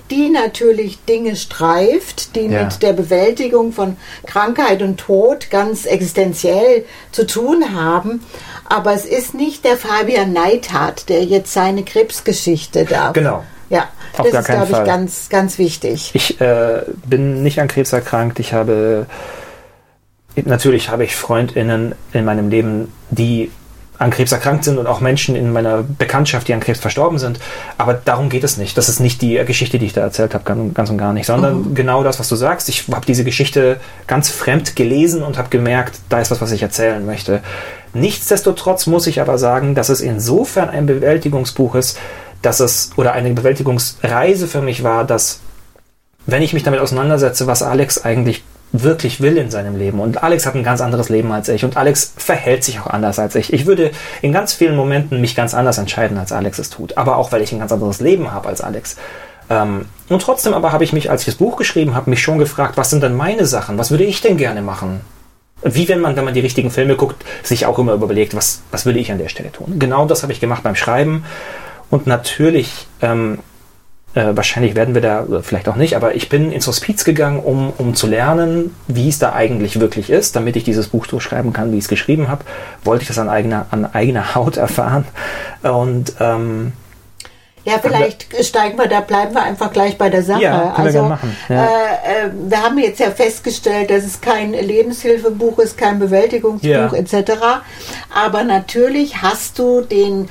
die natürlich Dinge streift, die ja. mit der Bewältigung von Krankheit und Tod ganz existenziell zu tun haben. Aber es ist nicht der Fabian Neidhardt, der jetzt seine Krebsgeschichte da. Genau. Ja, Auf das ist, glaube ich, ganz, ganz wichtig. Ich äh, bin nicht an Krebs erkrankt. Ich habe, natürlich habe ich FreundInnen in meinem Leben, die an Krebs erkrankt sind und auch Menschen in meiner Bekanntschaft, die an Krebs verstorben sind. Aber darum geht es nicht. Das ist nicht die Geschichte, die ich da erzählt habe, ganz und gar nicht, sondern mhm. genau das, was du sagst. Ich habe diese Geschichte ganz fremd gelesen und habe gemerkt, da ist was, was ich erzählen möchte. Nichtsdestotrotz muss ich aber sagen, dass es insofern ein Bewältigungsbuch ist, dass es oder eine Bewältigungsreise für mich war, dass wenn ich mich damit auseinandersetze, was Alex eigentlich wirklich will in seinem Leben. Und Alex hat ein ganz anderes Leben als ich und Alex verhält sich auch anders als ich. Ich würde in ganz vielen Momenten mich ganz anders entscheiden, als Alex es tut. Aber auch, weil ich ein ganz anderes Leben habe als Alex. Ähm, und trotzdem aber habe ich mich, als ich das Buch geschrieben habe, mich schon gefragt, was sind denn meine Sachen? Was würde ich denn gerne machen? Wie wenn man, wenn man die richtigen Filme guckt, sich auch immer überlegt, was, was würde ich an der Stelle tun? Genau das habe ich gemacht beim Schreiben. Und natürlich, ähm, äh, wahrscheinlich werden wir da, vielleicht auch nicht, aber ich bin ins Hospiz gegangen, um, um zu lernen, wie es da eigentlich wirklich ist, damit ich dieses Buch so schreiben kann, wie ich es geschrieben habe. Wollte ich das an eigener, an eigener Haut erfahren. Und ähm, Ja, vielleicht steigen wir, da bleiben wir einfach gleich bei der Sache. Ja, können wir also, gerne machen. Ja. Äh, äh, wir haben jetzt ja festgestellt, dass es kein Lebenshilfebuch ist, kein Bewältigungsbuch Ja. etc. Aber natürlich hast du den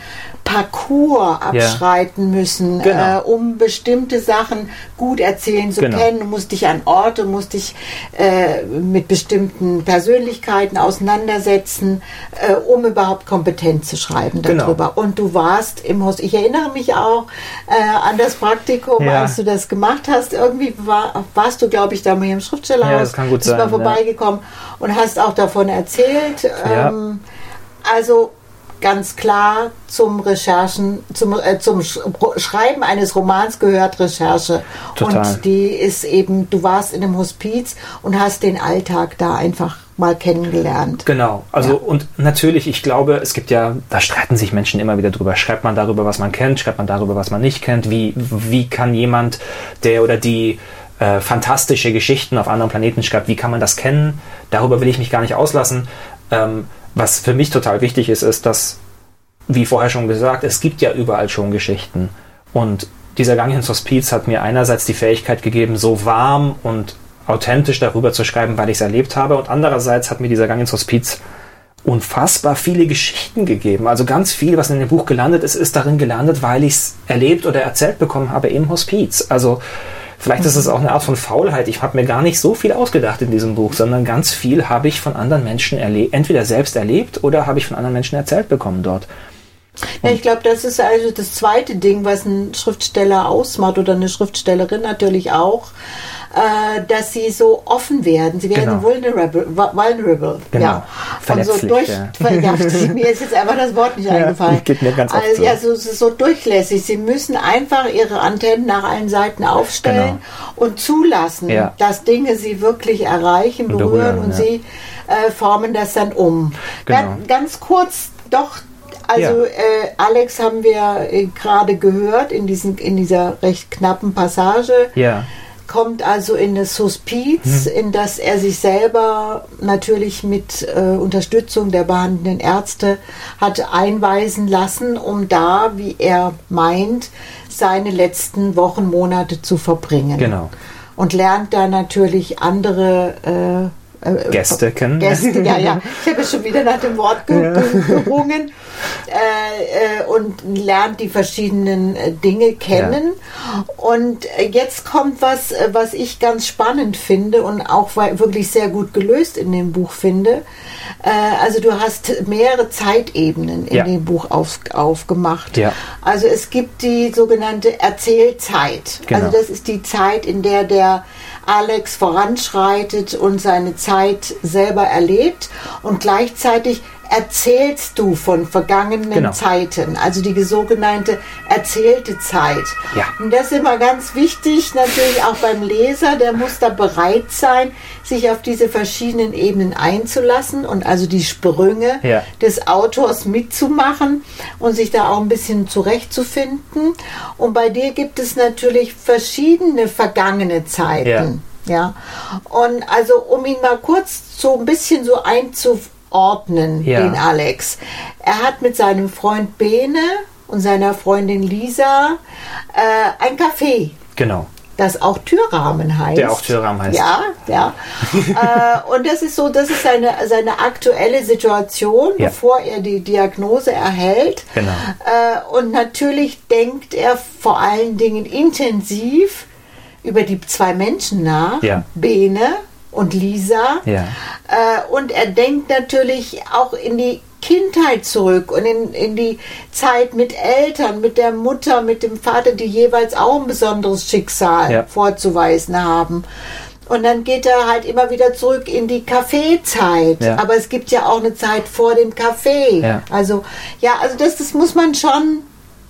Parcours abschreiten müssen, Genau. äh, um bestimmte Sachen gut erzählen zu Genau. können. Du musst dich an Orte, musst dich äh, mit bestimmten Persönlichkeiten auseinandersetzen, äh, um überhaupt kompetent zu schreiben Genau. darüber. Und du warst im Host. Ich erinnere mich auch äh, an das Praktikum, Ja. als du das gemacht hast. Irgendwie war, warst du, glaube ich, da mal im Schriftstellerhaus. Ja, das kann gut bist mal sein, ja. vorbeigekommen und hast auch davon erzählt. Ja. Ähm, also ganz klar zum Recherchen, zum, äh, zum Schreiben eines Romans gehört Recherche. Total. Und die ist eben, du warst in einem Hospiz und hast den Alltag da einfach mal kennengelernt. Genau, also Ja. und natürlich, ich glaube, es gibt ja, da streiten sich Menschen immer wieder drüber. Schreibt man darüber, was man kennt, schreibt man darüber, was man nicht kennt? Wie, wie kann jemand, der oder die äh, fantastische Geschichten auf anderen Planeten schreibt, wie kann man das kennen? Darüber will ich mich gar nicht auslassen. Ähm, was für mich total wichtig ist, ist, dass, wie vorher schon gesagt, es gibt ja überall schon Geschichten. Und dieser Gang ins Hospiz hat mir einerseits die Fähigkeit gegeben, so warm und authentisch darüber zu schreiben, weil ich es erlebt habe. Und andererseits hat mir dieser Gang ins Hospiz unfassbar viele Geschichten gegeben. Also ganz viel, was in dem Buch gelandet ist, ist darin gelandet, weil ich es erlebt oder erzählt bekommen habe im Hospiz. Also vielleicht ist es auch eine Art von Faulheit. Ich habe mir gar nicht so viel ausgedacht in diesem Buch, sondern ganz viel habe ich von anderen Menschen entweder selbst erlebt oder habe ich von anderen Menschen erzählt bekommen dort. Ja, ich glaube, das ist also das zweite Ding, was ein Schriftsteller ausmacht oder eine Schriftstellerin natürlich auch, äh, dass sie so offen werden. Sie werden Genau. vulnerable, vulnerable. Genau. Ja. Und so Verletzlich, durch, ja. ver- ja, mir ist jetzt einfach das Wort nicht Ja, eingefallen. geht mir ganz oft also, so. Ja, so, so, so durchlässig. Sie müssen einfach ihre Antennen nach allen Seiten aufstellen und zulassen, Genau. Ja. dass Dinge sie wirklich erreichen, berühren, berühren, und sie äh, formen das dann um. Genau. Ganz kurz doch also Ja. äh, Alex haben wir äh, gerade gehört in, diesen, in dieser recht knappen Passage. Ja. Kommt also in das Hospiz, Mhm. in das er sich selber natürlich mit äh, Unterstützung der behandelnden Ärzte hat einweisen lassen, um da, wie er meint, seine letzten Wochen, Monate zu verbringen. Genau. Und lernt da natürlich andere äh, äh, Gäste kennen. Gäste, ja, ja. Ich habe schon wieder nach dem Wort ge ge gerungen äh, äh, und lernt die verschiedenen äh, Dinge kennen. Und äh, jetzt kommt was, äh, was ich ganz spannend finde und auch wirklich sehr gut gelöst in dem Buch finde. Äh, also du hast mehrere Zeitebenen in Ja. dem Buch auf, aufgemacht. Ja. Also es gibt die sogenannte Erzählzeit. Genau. Also das ist die Zeit, in der der Alex voranschreitet und seine Zeit selber erlebt und gleichzeitig erzählst du von vergangenen Genau. Zeiten, also die sogenannte erzählte Zeit. Ja. Und das ist immer ganz wichtig, natürlich auch beim Leser, der muss da bereit sein, sich auf diese verschiedenen Ebenen einzulassen und also die Sprünge Ja. des Autors mitzumachen und sich da auch ein bisschen zurechtzufinden. Und bei dir gibt es natürlich verschiedene vergangene Zeiten. Ja. Und also um ihn mal kurz so ein bisschen so einzuordnen, Ja. den Alex. Er hat mit seinem Freund Bene und seiner Freundin Lisa äh, ein Café Genau. das auch Türrahmen heißt. Der auch Türrahmen heißt. Ja, ja. äh, und das ist so, das ist seine, seine aktuelle Situation, Ja. bevor er die Diagnose erhält. Genau. Äh, und natürlich denkt er vor allen Dingen intensiv über die zwei Menschen nach, Ja. Bene und Lisa. Ja. Äh, und er denkt natürlich auch in die Kindheit zurück und in, in die Zeit mit Eltern, mit der Mutter, mit dem Vater, die jeweils auch ein besonderes Schicksal Ja. vorzuweisen haben. Und dann geht er halt immer wieder zurück in die Kaffeezeit. Ja. Aber es gibt ja auch eine Zeit vor dem Kaffee. Ja. Also, ja, also das, das muss man schon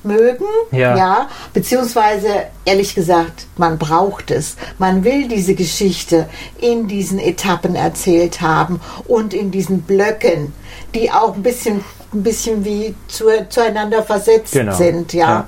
mögen, Ja. ja, beziehungsweise ehrlich gesagt, man braucht es. Man will diese Geschichte in diesen Etappen erzählt haben und in diesen Blöcken, die auch ein bisschen, ein bisschen wie zu, zueinander versetzt Genau. sind, ja. Ja.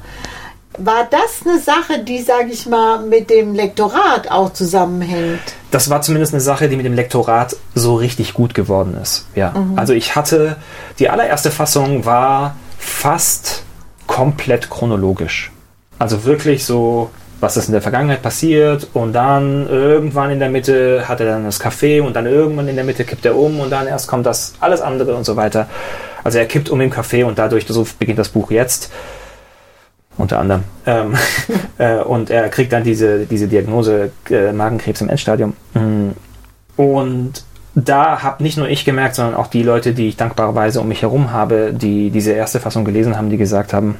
War das eine Sache, die, sage ich mal, mit dem Lektorat auch zusammenhängt? das war zumindest eine Sache, die mit dem Lektorat so richtig gut geworden ist. Ja. Also ich hatte, die allererste Fassung war fast komplett chronologisch. Also wirklich so, was ist in der Vergangenheit passiert und dann irgendwann in der Mitte hat er dann das Café und dann irgendwann in der Mitte kippt er um und dann erst kommt das alles andere und so weiter. Also er kippt um im Café und dadurch, so beginnt das Buch jetzt unter anderem. Ähm, äh, und er kriegt dann diese, diese Diagnose äh, Magenkrebs im Endstadium. Mm. Und da habe nicht nur ich gemerkt, sondern auch die Leute, die ich dankbarerweise um mich herum habe, die diese erste Fassung gelesen haben, die gesagt haben,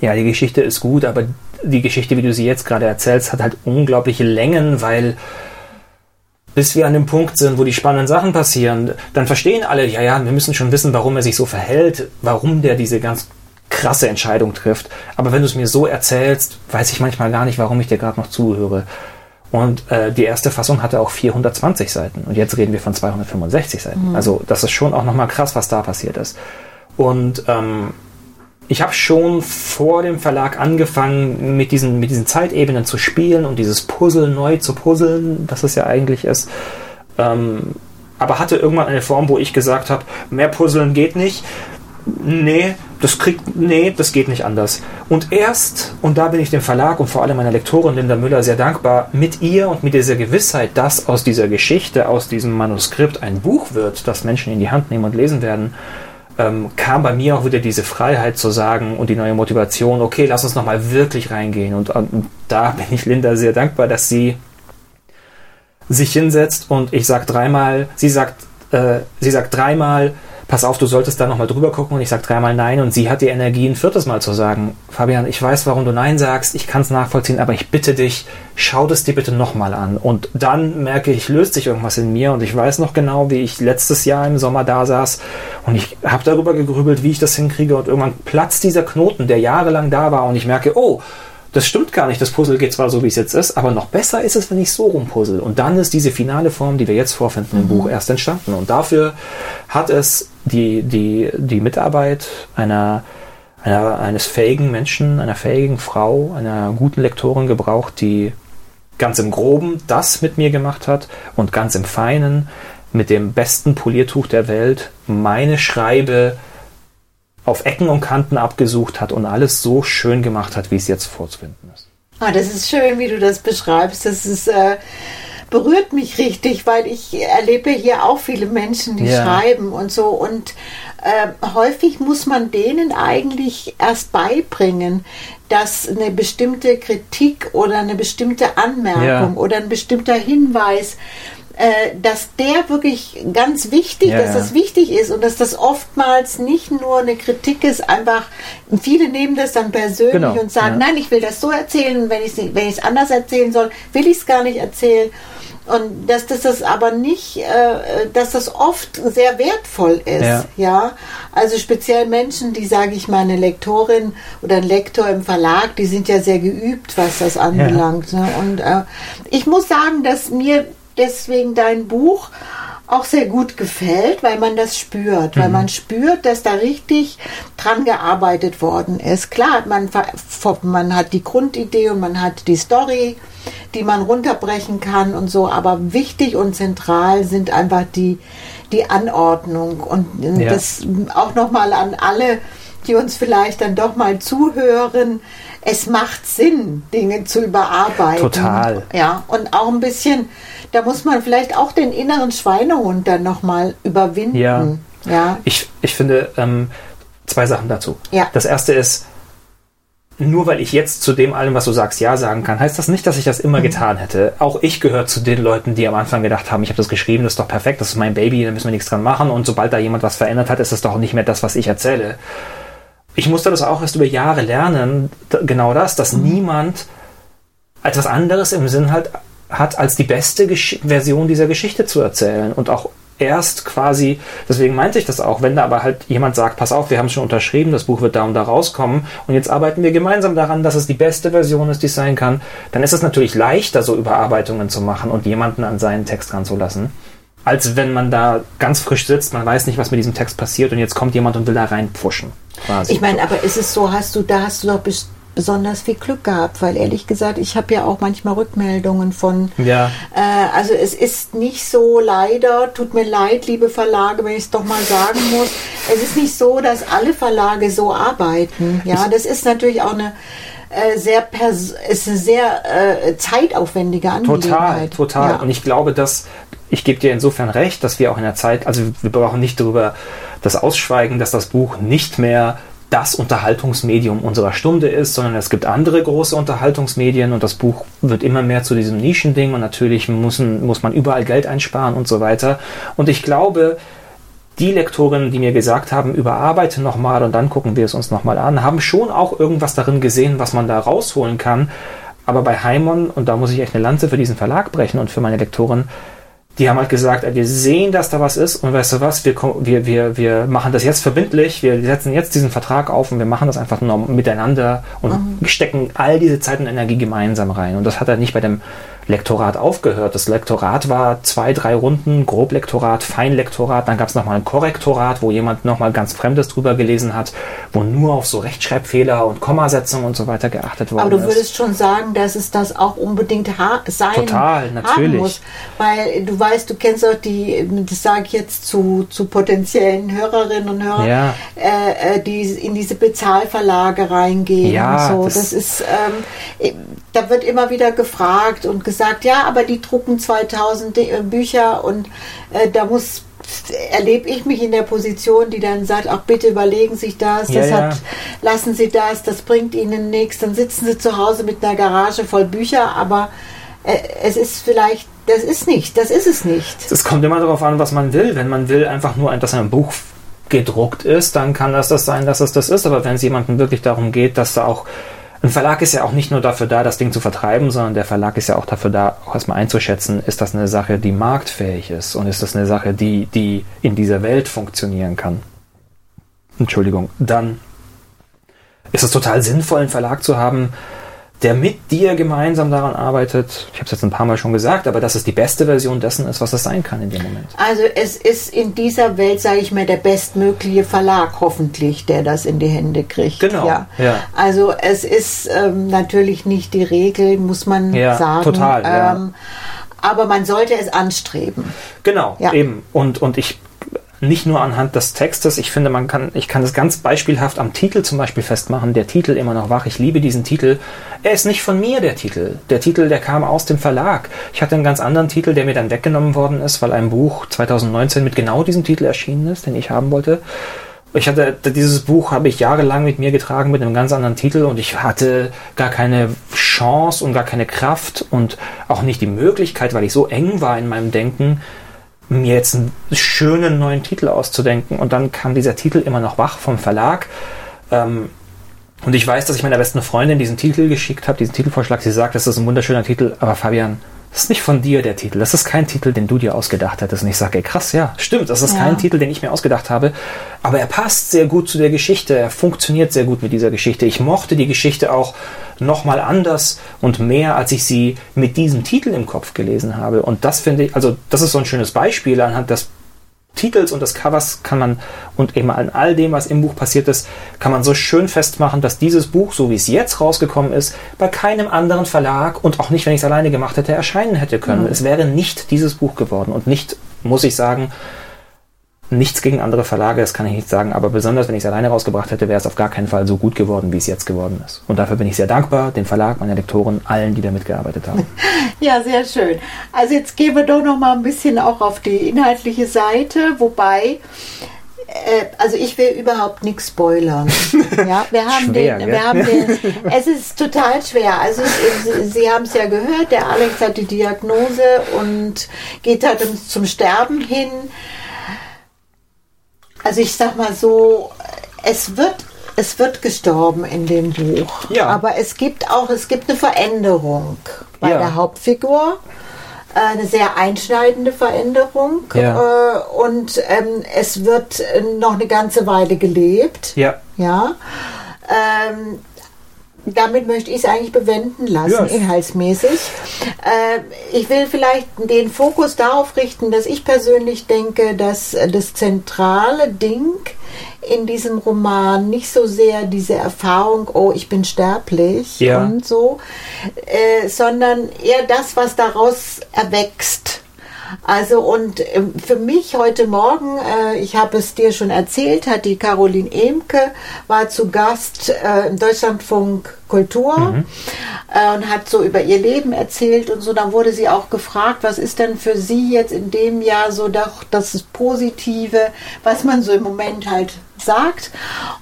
ja, die Geschichte ist gut, aber die Geschichte, wie du sie jetzt gerade erzählst, hat halt unglaubliche Längen, weil bis wir an dem Punkt sind, wo die spannenden Sachen passieren, dann verstehen alle, ja, ja, wir müssen schon wissen, warum er sich so verhält, warum der diese ganz krasse Entscheidung trifft. Aber wenn du es mir so erzählst, weiß ich manchmal gar nicht, warum ich dir gerade noch zuhöre. Und äh, die erste Fassung hatte auch 420 Seiten und jetzt reden wir von 265 Seiten. Mhm. Also das ist schon auch nochmal krass, was da passiert ist. Und ähm, ich habe schon vor dem Verlag angefangen, mit diesen, mit diesen Zeitebenen zu spielen und dieses Puzzle neu zu puzzeln, das es ja eigentlich ist. Ähm, aber hatte irgendwann eine Form, wo ich gesagt habe, mehr Puzzeln geht nicht nee, das kriegt, nee, das geht nicht anders. Und erst, und da bin ich dem Verlag und vor allem meiner Lektorin Linda Müller sehr dankbar, mit ihr und mit dieser Gewissheit, dass aus dieser Geschichte, aus diesem Manuskript ein Buch wird, das Menschen in die Hand nehmen und lesen werden, ähm, kam bei mir auch wieder diese Freiheit zu sagen und die neue Motivation, okay, lass uns nochmal wirklich reingehen. Und, und da bin ich Linda sehr dankbar, dass sie sich hinsetzt und ich sag dreimal, sie sagt, äh, sie sagt dreimal, pass auf, du solltest da nochmal drüber gucken und ich sage dreimal Nein und sie hat die Energie, ein viertes Mal zu sagen, Fabian, ich weiß, warum du Nein sagst, ich kann es nachvollziehen, aber ich bitte dich, schau das dir bitte nochmal an. Und dann merke ich, löst sich irgendwas in mir und ich weiß noch genau, wie ich letztes Jahr im Sommer da saß und ich habe darüber gegrübelt, wie ich das hinkriege und irgendwann platzt dieser Knoten, der jahrelang da war und ich merke, oh, das stimmt gar nicht. Das Puzzle geht zwar so, wie es jetzt ist, aber noch besser ist es, wenn ich so rumpuzzle. Und dann ist diese finale Form, die wir jetzt vorfinden im mhm. Buch, erst entstanden. Und dafür hat es die, die, die Mitarbeit einer, einer, eines fähigen Menschen, einer fähigen Frau, einer guten Lektorin gebraucht, die ganz im Groben das mit mir gemacht hat und ganz im Feinen mit dem besten Poliertuch der Welt meine Schreibe auf Ecken und Kanten abgesucht hat und alles so schön gemacht hat, wie es jetzt vorzufinden ist. Ah, das ist schön, wie du das beschreibst. Das ist, äh, berührt mich richtig, weil ich erlebe hier auch viele Menschen, die ja. schreiben und so. Und äh, häufig muss man denen eigentlich erst beibringen, dass eine bestimmte Kritik oder eine bestimmte Anmerkung ja. oder ein bestimmter Hinweis äh, dass der wirklich ganz wichtig, ja, dass das wichtig ist und dass das oftmals nicht nur eine Kritik ist, einfach viele nehmen das dann persönlich genau, und sagen, nein, ich will das so erzählen, wenn ich es anders erzählen soll, will ich es gar nicht erzählen. Und dass das, das aber nicht, äh, dass das oft sehr wertvoll ist, ja. ja. Also speziell Menschen, die, sage ich mal, eine Lektorin oder ein Lektor im Verlag, die sind ja sehr geübt, was das anbelangt. Ja. Ne? Und äh, ich muss sagen, dass mir deswegen dein Buch auch sehr gut gefällt, weil man das spürt, mhm. weil man spürt, dass da richtig dran gearbeitet worden ist. Klar, man, man hat die Grundidee und man hat die Story, die man runterbrechen kann und so, aber wichtig und zentral sind einfach die, die Anordnung und ja. das auch nochmal an alle, die uns vielleicht dann doch mal zuhören. Es macht Sinn, Dinge zu überarbeiten. Total. Ja, und auch ein bisschen da muss man vielleicht auch den inneren Schweinehund dann nochmal überwinden. Ja. ja. Ich, ich finde ähm, zwei Sachen dazu. Ja. Das erste ist, nur weil ich jetzt zu dem allem, was du sagst, Ja sagen kann, heißt das nicht, dass ich das immer mhm. getan hätte. Auch ich gehöre zu den Leuten, die am Anfang gedacht haben, ich habe das geschrieben, das ist doch perfekt, das ist mein Baby, da müssen wir nichts dran machen. Und sobald da jemand was verändert hat, ist es doch nicht mehr das, was ich erzähle. Ich musste das auch erst über Jahre lernen, genau das, dass mhm. niemand etwas anderes im Sinn halt hat, als die beste Gesch Version dieser Geschichte zu erzählen und auch erst quasi, deswegen meinte ich das auch, wenn da aber halt jemand sagt, pass auf, wir haben schon unterschrieben, das Buch wird da und da rauskommen und jetzt arbeiten wir gemeinsam daran, dass es die beste Version ist, die es sein kann, dann ist es natürlich leichter, so Überarbeitungen zu machen und jemanden an seinen Text ranzulassen, als wenn man da ganz frisch sitzt, man weiß nicht, was mit diesem Text passiert und jetzt kommt jemand und will da reinpfuschen. Quasi. Ich meine, aber ist es so, hast du, da hast du doch best besonders viel Glück gehabt, weil ehrlich gesagt, ich habe ja auch manchmal Rückmeldungen von, ja. Äh, also es ist nicht so leider, tut mir leid, liebe Verlage, wenn ich es doch mal sagen muss, es ist nicht so, dass alle Verlage so arbeiten. Ja, das ist natürlich auch eine äh, sehr pers ist eine sehr äh, zeitaufwendige Total, Angelegenheit. total. Ja. Und ich glaube, dass ich gebe dir insofern recht, dass wir auch in der Zeit, also wir brauchen nicht darüber das Ausschweigen, dass das Buch nicht mehr das Unterhaltungsmedium unserer Stunde ist, sondern es gibt andere große Unterhaltungsmedien und das Buch wird immer mehr zu diesem Nischending und natürlich müssen, muss man überall Geld einsparen und so weiter. Und ich glaube, die Lektorinnen, die mir gesagt haben, überarbeite nochmal und dann gucken wir es uns nochmal an, haben schon auch irgendwas darin gesehen, was man da rausholen kann. Aber bei Heimon, und da muss ich echt eine Lanze für diesen Verlag brechen und für meine Lektoren, die haben halt gesagt, ey, wir sehen, dass da was ist und weißt du was, wir, wir, wir, wir machen das jetzt verbindlich, wir setzen jetzt diesen Vertrag auf und wir machen das einfach nur miteinander und stecken all diese Zeit und Energie gemeinsam rein. Und das hat er nicht bei dem Lektorat aufgehört. Das Lektorat war zwei, drei Runden, Groblektorat, Feinlektorat, dann gab es nochmal ein Korrektorat, wo jemand nochmal ganz Fremdes drüber gelesen hat, wo nur auf so Rechtschreibfehler und Kommasetzung und so weiter geachtet worden Aber du ist. würdest schon sagen, dass es das auch unbedingt ha sein Total, natürlich. muss. Weil du weißt, du kennst auch die, das sage ich jetzt zu, zu potenziellen Hörerinnen und Hörern, Ja. äh, äh, die in diese Bezahlverlage reingehen Ja, so. das- Das, ist, ähm, da wird immer wieder gefragt und gesagt, ja, aber die drucken 2000 Di- äh, Bücher und äh, da muss erlebe ich mich in der Position, die dann sagt, ach bitte überlegen Sie sich das, Ja, das ja. hat lassen Sie das, das bringt Ihnen nichts. Dann sitzen Sie zu Hause mit einer Garage voll Bücher, aber äh, es ist vielleicht, das ist nicht, das ist es nicht. Es kommt immer darauf an, was man will. Wenn man will, einfach nur, dass ein Buch gedruckt ist, dann kann das das sein, dass es das ist. Aber wenn es jemandem wirklich darum geht, dass da auch ein Verlag ist ja auch nicht nur dafür da, das Ding zu vertreiben, sondern der Verlag ist ja auch dafür da, auch erstmal einzuschätzen, ist das eine Sache, die marktfähig ist und ist das eine Sache, die, die in dieser Welt funktionieren kann. Entschuldigung. Dann ist es total sinnvoll, einen Verlag zu haben, der mit dir gemeinsam daran arbeitet. Ich habe es jetzt ein paar Mal schon gesagt, aber dass es die beste Version dessen ist, was es sein kann in dem Moment. Also es ist in dieser Welt, sage ich mal, der bestmögliche Verlag hoffentlich, der das in die Hände kriegt. Genau, Ja. ja. Also es ist ähm, natürlich nicht die Regel, muss man Ja, sagen. total, ja. Ähm, aber man sollte es anstreben. Genau, Ja. eben. Und, und ich nicht nur anhand des Textes, ich finde, man kann, ich kann das ganz beispielhaft am Titel zum Beispiel festmachen. Der Titel immer noch wach. Ich liebe diesen Titel. Er ist nicht von mir, der Titel. Der Titel, der kam aus dem Verlag. Ich hatte einen ganz anderen Titel, der mir dann weggenommen worden ist, weil ein Buch 2019 mit genau diesem Titel erschienen ist, den ich haben wollte. Ich hatte dieses Buch habe ich jahrelang mit mir getragen mit einem ganz anderen Titel und ich hatte gar keine Chance und gar keine Kraft und auch nicht die Möglichkeit, weil ich so eng war in meinem Denken, mir jetzt einen schönen neuen Titel auszudenken. Und dann kam dieser Titel immer noch wach vom Verlag. Ähm, und ich weiß, dass ich meiner besten Freundin diesen Titel geschickt habe, diesen Titelvorschlag. Sie sagt, das ist ein wunderschöner Titel, aber Fabian, das ist nicht von dir der Titel. Das ist kein Titel, den du dir ausgedacht hättest. Und ich sage, ey, krass, ja, stimmt, das ist Ja. kein Titel, den ich mir ausgedacht habe. Aber er passt sehr gut zu der Geschichte. Er funktioniert sehr gut mit dieser Geschichte. Ich mochte die Geschichte auch nochmal anders und mehr, als ich sie mit diesem Titel im Kopf gelesen habe. Und das finde ich, also das ist so ein schönes Beispiel anhand des Titels und des Covers kann man und eben an all dem, was im Buch passiert ist, kann man so schön festmachen, dass dieses Buch, so wie es jetzt rausgekommen ist, bei keinem anderen Verlag und auch nicht, wenn ich es alleine gemacht hätte, erscheinen hätte können. Es wäre nicht dieses Buch geworden und nicht, muss ich sagen, nichts gegen andere Verlage, das kann ich nicht sagen, aber besonders wenn ich es alleine rausgebracht hätte, wäre es auf gar keinen Fall so gut geworden, wie es jetzt geworden ist. Und dafür bin ich sehr dankbar, dem Verlag, meiner Lektoren, allen, die da mitgearbeitet haben. Ja, sehr schön. Also jetzt gehen wir doch noch mal ein bisschen auch auf die inhaltliche Seite, wobei äh, also ich will überhaupt nichts spoilern. Ja, wir haben Schwer, den, gell? wir haben den, es ist total schwer. Also Sie, Sie haben es ja gehört, der Alex hat die Diagnose und geht halt zum Sterben hin. Also ich sag mal so, es wird es wird gestorben in dem Buch. Ja. Aber es gibt auch, es gibt eine Veränderung bei Ja. der Hauptfigur. Äh, Eine sehr einschneidende Veränderung. Ja. Äh, Und ähm, es wird äh, noch eine ganze Weile gelebt. Ja, Ja. Ähm, damit möchte ich es eigentlich bewenden lassen, Ja. inhaltsmäßig. Äh, ich will vielleicht den Fokus darauf richten, dass ich persönlich denke, dass das zentrale Ding in diesem Roman nicht so sehr diese Erfahrung, oh, ich bin sterblich Ja. und so, äh, sondern eher das, was daraus erwächst. Also und ähm, für mich heute Morgen, äh, ich habe es dir schon erzählt, hat die Caroline Emke, war zu Gast äh, im Deutschlandfunk Kultur Mhm. äh, und hat so über ihr Leben erzählt und so. Dann wurde sie auch gefragt, was ist denn für sie jetzt in dem Jahr so doch das Positive, was man so im Moment halt sagt.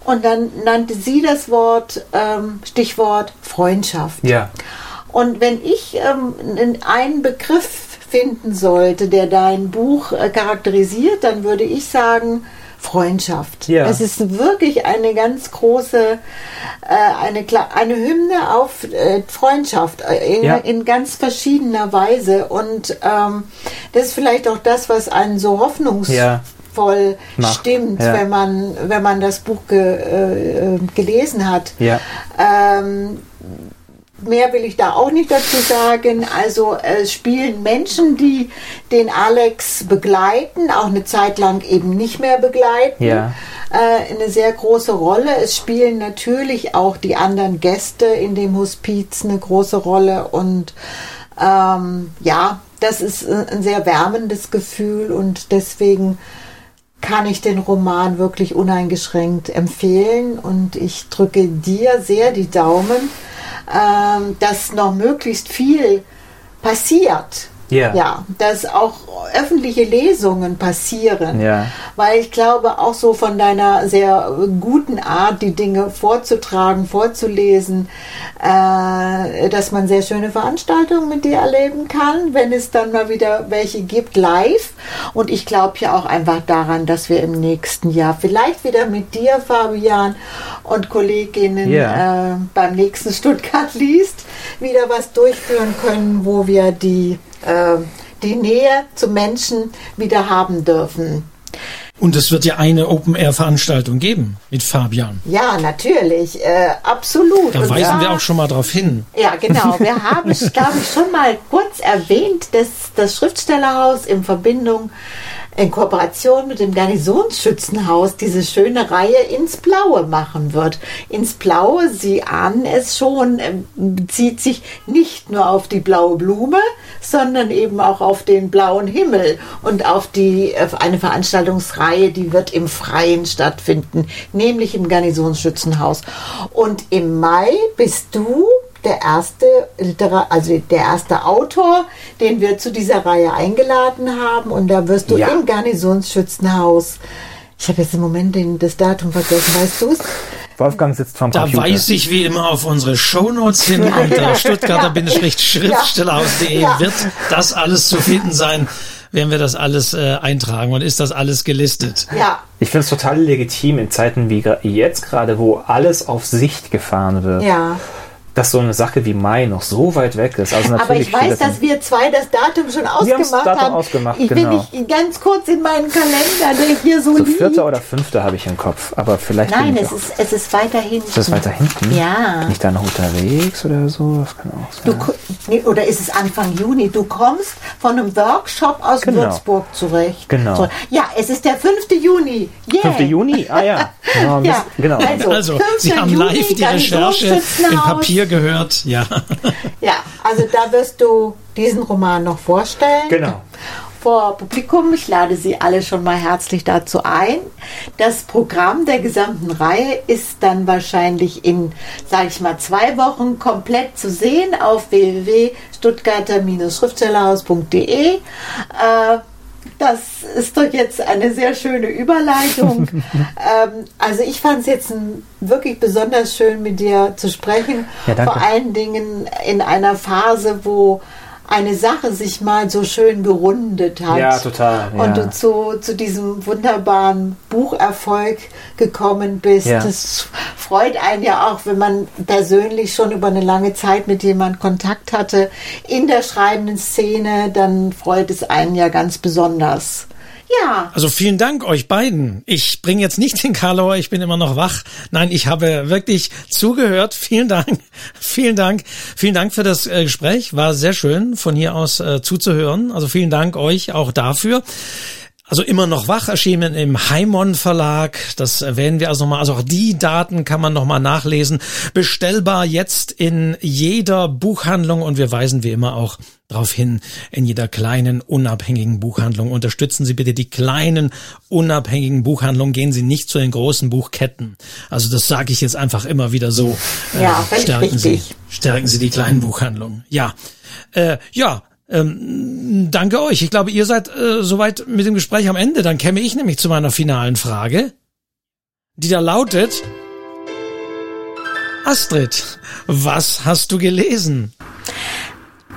Und dann nannte sie das Wort, ähm, Stichwort Freundschaft. Ja. Und wenn ich ähm, einen Begriff finden sollte, der dein Buch äh, charakterisiert, dann würde ich sagen Freundschaft. Ja. Es ist wirklich eine ganz große, äh, eine, eine Hymne auf äh, Freundschaft äh, in, Ja. in ganz verschiedener Weise. Und ähm, das ist vielleicht auch das, was einen so hoffnungsvoll Ja. Stimmt, wenn man wenn man das Buch ge, äh, äh, gelesen hat. Ja. Ähm, mehr will ich da auch nicht dazu sagen. Also es spielen Menschen, die den Alex begleiten, auch eine Zeit lang eben nicht mehr begleiten. Ja. Äh, eine sehr große Rolle. Es spielen natürlich auch die anderen Gäste in dem Hospiz eine große Rolle und ähm, ja, das ist äh, ein sehr wärmendes Gefühl und deswegen kann ich den Roman wirklich uneingeschränkt empfehlen und ich drücke dir sehr die Daumen, ähm, dass noch möglichst viel passiert. Ja. Ja, dass auch öffentliche Lesungen passieren. Ja. Weil ich glaube, auch so von deiner sehr guten Art, die Dinge vorzutragen, vorzulesen, äh, dass man sehr schöne Veranstaltungen mit dir erleben kann, wenn es dann mal wieder welche gibt, live. Und ich glaube ja auch einfach daran, dass wir im nächsten Jahr vielleicht wieder mit dir, Fabian, und Kolleginnen Ja. äh, beim nächsten Stuttgart liest, wieder was durchführen können, wo wir die, äh, die Nähe zu Menschen wieder haben dürfen. Und es wird ja eine Open-Air-Veranstaltung geben mit Fabian. Ja, natürlich, äh, absolut. Da Und weisen zwar- wir auch schon mal drauf hin. Ja, genau. Wir haben, glaube ich, schon mal kurz erwähnt, dass das Schriftstellerhaus in Verbindung, in Kooperation mit dem Garnisonsschützenhaus diese schöne Reihe ins Blaue machen wird. Ins Blaue, Sie ahnen es schon, ähm, bezieht sich nicht nur auf die blaue Blume, sondern eben auch auf den blauen Himmel und auf die auf eine Veranstaltungsreihe, die wird im Freien stattfinden, nämlich im Garnisonsschützenhaus. Und im Mai bist du der erste Litera also der erste Autor, den wir zu dieser Reihe eingeladen haben. Und da wirst du Ja. im Garnisonsschützenhaus. Ich habe jetzt im Moment den, das Datum vergessen, weißt du es? Wolfgang sitzt vom Da Computer. weise ich wie immer auf unsere Shownotes hin unter stuttgarter-schriftstellerhaus.de Ja. wird das alles zu finden sein, werden wir das alles äh, eintragen und ist das alles gelistet. Ja, Ich finde es total legitim in Zeiten wie jetzt gerade, wo alles auf Sicht gefahren wird, ja. Dass so eine Sache wie Mai noch so weit weg ist. Also Aber natürlich ich weiß, dass wir zwei das Datum schon ausgemacht Datum haben. ausgemacht, ich genau. will nicht ganz kurz in meinen Kalender, der hier so, so liegt. vierte oder fünfte habe ich im Kopf, aber vielleicht bin Nein, ich es auch- ist, es ist weiter hinten. ist das weiter hinten? Ja. Bin ich da noch unterwegs oder so? Das kann auch Du, sein. ko- nee, oder ist es Anfang Juni? Du kommst von einem Workshop aus Genau. Würzburg zurecht. Genau. So, ja, es ist der 5. Juni. Yeah. 5. Juni? Ah ja. Ja, Ja, genau. also- Also, 5. Sie haben Juni, live die Recherche im Garnisonsschützenhaus. Gehört. Ja. Ja, also da wirst du diesen Roman noch vorstellen. Genau. Vor Publikum. Ich lade Sie alle schon mal herzlich dazu ein. Das Programm der gesamten Reihe ist dann wahrscheinlich in, sage ich mal, zwei Wochen komplett zu sehen auf www.stuttgarter-schriftstellerhaus.de. Äh, das ist doch jetzt eine sehr schöne Überleitung. ähm, also ich fand es jetzt wirklich besonders schön, mit dir zu sprechen. Ja. Vor allen Dingen in einer Phase, wo eine Sache sich mal so schön gerundet hat. Ja, total, ja. Und du zu, zu diesem wunderbaren Bucherfolg gekommen bist. Ja. Das freut einen ja auch, wenn man persönlich schon über eine lange Zeit mit jemand Kontakt hatte in der schreibenden Szene, dann freut es einen ja ganz besonders. Ja, Also vielen Dank euch beiden. Ich bringe jetzt nicht den Karlauer, ich bin immer noch wach. Nein, ich habe wirklich zugehört. Vielen Dank. Vielen Dank. Vielen Dank für das äh, Gespräch. War sehr schön, von hier aus äh, zuzuhören. Also vielen Dank euch auch dafür. Also immer noch wach erschienen im Heimon Verlag. Das erwähnen wir also nochmal. Also auch die Daten kann man nochmal nachlesen. Bestellbar jetzt in jeder Buchhandlung und wir weisen wie immer auch darauf hin, in jeder kleinen, unabhängigen Buchhandlung. Unterstützen Sie bitte die kleinen, unabhängigen Buchhandlungen. Gehen Sie nicht zu den großen Buchketten. Also das sage ich jetzt einfach immer wieder so. Ja, äh, stärken richtig. Sie, stärken Sie die kleinen Buchhandlungen. Ja. Äh, ja, ähm, danke euch. Ich glaube, ihr seid äh, soweit mit dem Gespräch am Ende. Dann käme ich nämlich zu meiner finalen Frage, die da lautet, Astrid, was hast du gelesen?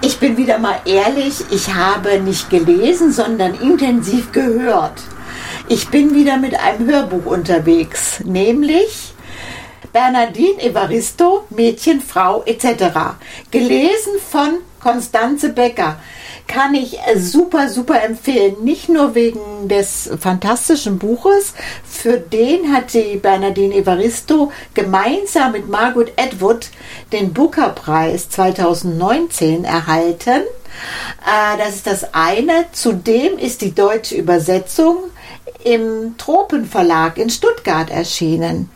Ich bin wieder mal ehrlich, ich habe nicht gelesen, sondern intensiv gehört. Ich bin wieder mit einem Hörbuch unterwegs, nämlich Bernardine Evaristo, Mädchen, Frau etc. Gelesen von Konstanze Becker. Kann ich super, super empfehlen. Nicht nur wegen des fantastischen Buches. Für den hat die Bernardine Evaristo gemeinsam mit Margaret Atwood den Booker-Preis 2019 erhalten. Äh, das ist das eine. Zudem ist die deutsche Übersetzung im Tropenverlag in Stuttgart erschienen.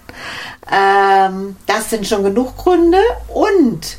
Ähm, das sind schon genug Gründe. Und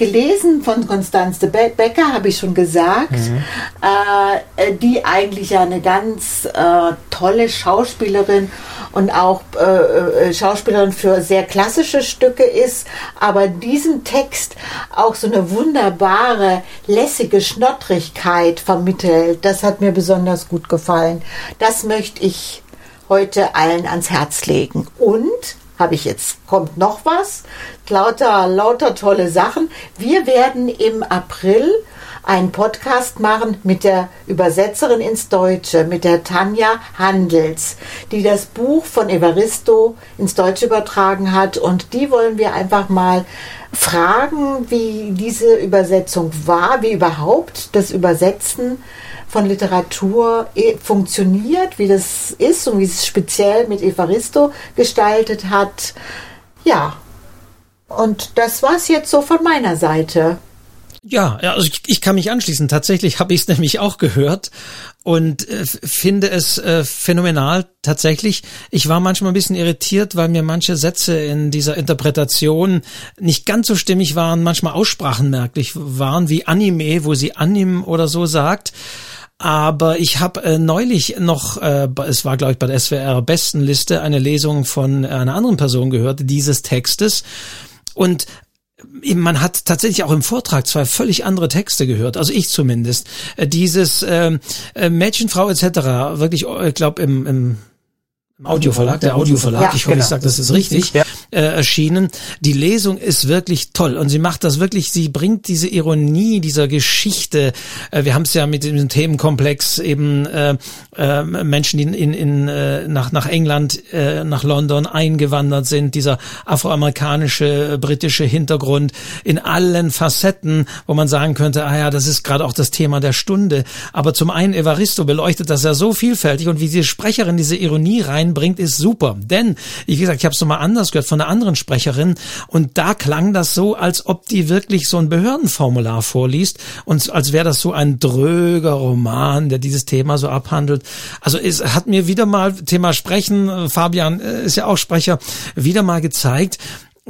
gelesen von Konstanze Be Becker, habe ich schon gesagt, mhm. äh, die eigentlich ja eine ganz äh, tolle Schauspielerin und auch äh, äh, Schauspielerin für sehr klassische Stücke ist, aber diesen Text auch so eine wunderbare, lässige Schnottrigkeit vermittelt. Das hat mir besonders gut gefallen. Das möchte ich heute allen ans Herz legen. Und habe ich jetzt, kommt noch was, lauter, lauter tolle Sachen. Wir werden im April einen Podcast machen mit der Übersetzerin ins Deutsche, mit der Tanja Handels, die das Buch von Evaristo ins Deutsche übertragen hat. Und die wollen wir einfach mal fragen, wie diese Übersetzung war, wie überhaupt das Übersetzen von Literatur eh, funktioniert, wie das ist und wie es speziell mit Evaristo gestaltet hat. Ja, und das war es jetzt so von meiner Seite. Ja, also ich, ich kann mich anschließen. Tatsächlich habe ich es nämlich auch gehört und äh, finde es äh, phänomenal. Tatsächlich, ich war manchmal ein bisschen irritiert, weil mir manche Sätze in dieser Interpretation nicht ganz so stimmig waren, manchmal Aussprachen merklich waren, wie Anime, wo sie Anim oder so sagt. Aber ich habe äh, neulich noch, äh, es war glaube ich bei der SWR Bestenliste, eine Lesung von einer anderen Person gehört, dieses Textes. Und man hat tatsächlich auch im Vortrag zwei völlig andere Texte gehört, also ich zumindest. Äh, dieses ähm, äh, Mädchenfrau etc. wirklich, äh, ich glaube im, im Audioverlag, der Audioverlag, ja, ich hoffe, genau. ich sage das ist richtig, ja. äh, erschienen. Die Lesung ist wirklich toll und sie macht das wirklich, sie bringt diese Ironie dieser Geschichte. Äh, wir haben es ja mit dem Themenkomplex eben äh, äh, Menschen, die in, in, äh, nach, nach England, äh, nach London eingewandert sind, dieser afroamerikanische, britische Hintergrund in allen Facetten, wo man sagen könnte, ah ja, das ist gerade auch das Thema der Stunde. Aber zum einen Evaristo beleuchtet das ja so vielfältig und wie die Sprecherin diese Ironie rein reinbringt, ist super. Denn, wie gesagt, ich habe es nochmal anders gehört von einer anderen Sprecherin und da klang das so, als ob die wirklich so ein Behördenformular vorliest und als wäre das so ein dröger Roman, der dieses Thema so abhandelt. Also es hat mir wieder mal Thema Sprechen, Fabian äh, ist ja auch Sprecher, wieder mal gezeigt,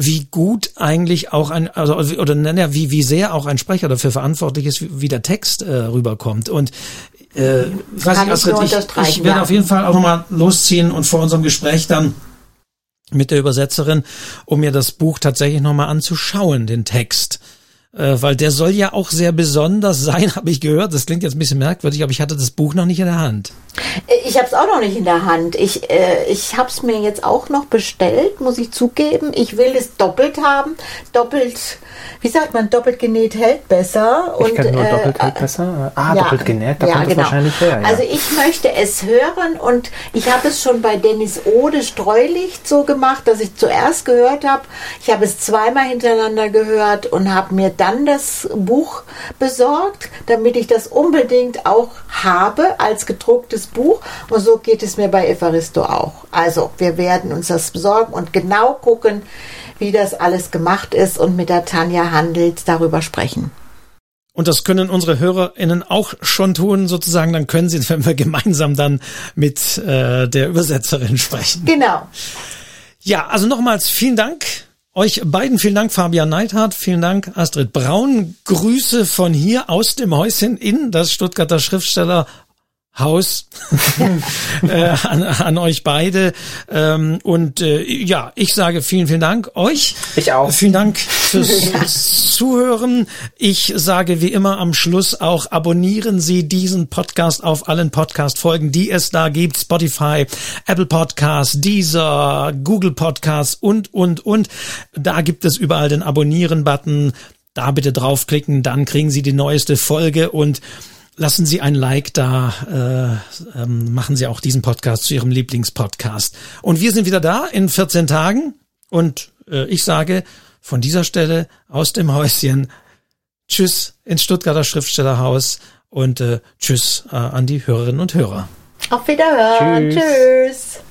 wie gut eigentlich auch ein, also oder naja, wie wie sehr auch ein Sprecher dafür verantwortlich ist, wie, wie der Text äh, rüberkommt. Und äh, ich weiß nicht, Astrid, ich, ich werde ja. auf jeden Fall auch nochmal losziehen und vor unserem Gespräch dann mit der Übersetzerin, um mir das Buch tatsächlich nochmal anzuschauen, den Text äh, weil der soll ja auch sehr besonders sein, habe ich gehört. Das klingt jetzt ein bisschen merkwürdig, aber ich hatte das Buch noch nicht in der Hand. Äh, ich habe es auch noch nicht in der Hand. Ich, äh, ich habe es mir jetzt auch noch bestellt, muss ich zugeben. Ich will es doppelt haben. Doppelt, wie sagt man, doppelt genäht hält besser. Ich und, nur äh, doppelt hält besser. Ah, ja, doppelt genäht, da ja, kommt genau. es wahrscheinlich her. Ja. Also ich möchte es hören und ich habe es schon bei Dennis Ode Streulicht so gemacht, dass ich zuerst gehört habe. Ich habe es zweimal hintereinander gehört und habe mir dann das Buch besorgt, damit ich das unbedingt auch habe als gedrucktes Buch. Und so geht es mir bei Evaristo auch. Also wir werden uns das besorgen und genau gucken, wie das alles gemacht ist und mit der Tanja Handels darüber sprechen. Und das können unsere HörerInnen auch schon tun, sozusagen. Dann können sie, wenn wir gemeinsam dann mit äh, der Übersetzerin sprechen. Genau. Ja, also nochmals vielen Dank. Euch beiden vielen Dank, Fabian Neidhardt, vielen Dank, Astrid Braun. Grüße von hier aus dem Häuschen in das Stuttgarter Schriftsteller Haus äh, an, an euch beide. Ähm, und äh, ja, ich sage vielen, vielen Dank euch. Ich auch. Vielen Dank fürs Zuhören. Ich sage wie immer am Schluss auch, abonnieren Sie diesen Podcast auf allen Podcast-Folgen, die es da gibt. Spotify, Apple Podcasts, Deezer, Google Podcasts und, und, und. Da gibt es überall den Abonnieren-Button. Da bitte draufklicken, dann kriegen Sie die neueste Folge und lassen Sie ein Like da, äh, ähm, machen Sie auch diesen Podcast zu Ihrem Lieblingspodcast. Und wir sind wieder da in 14 Tagen und äh, ich sage von dieser Stelle aus dem Häuschen Tschüss ins Stuttgarter Schriftstellerhaus und äh, Tschüss äh, an die Hörerinnen und Hörer. Auf Wiederhören. Tschüss. Tschüss.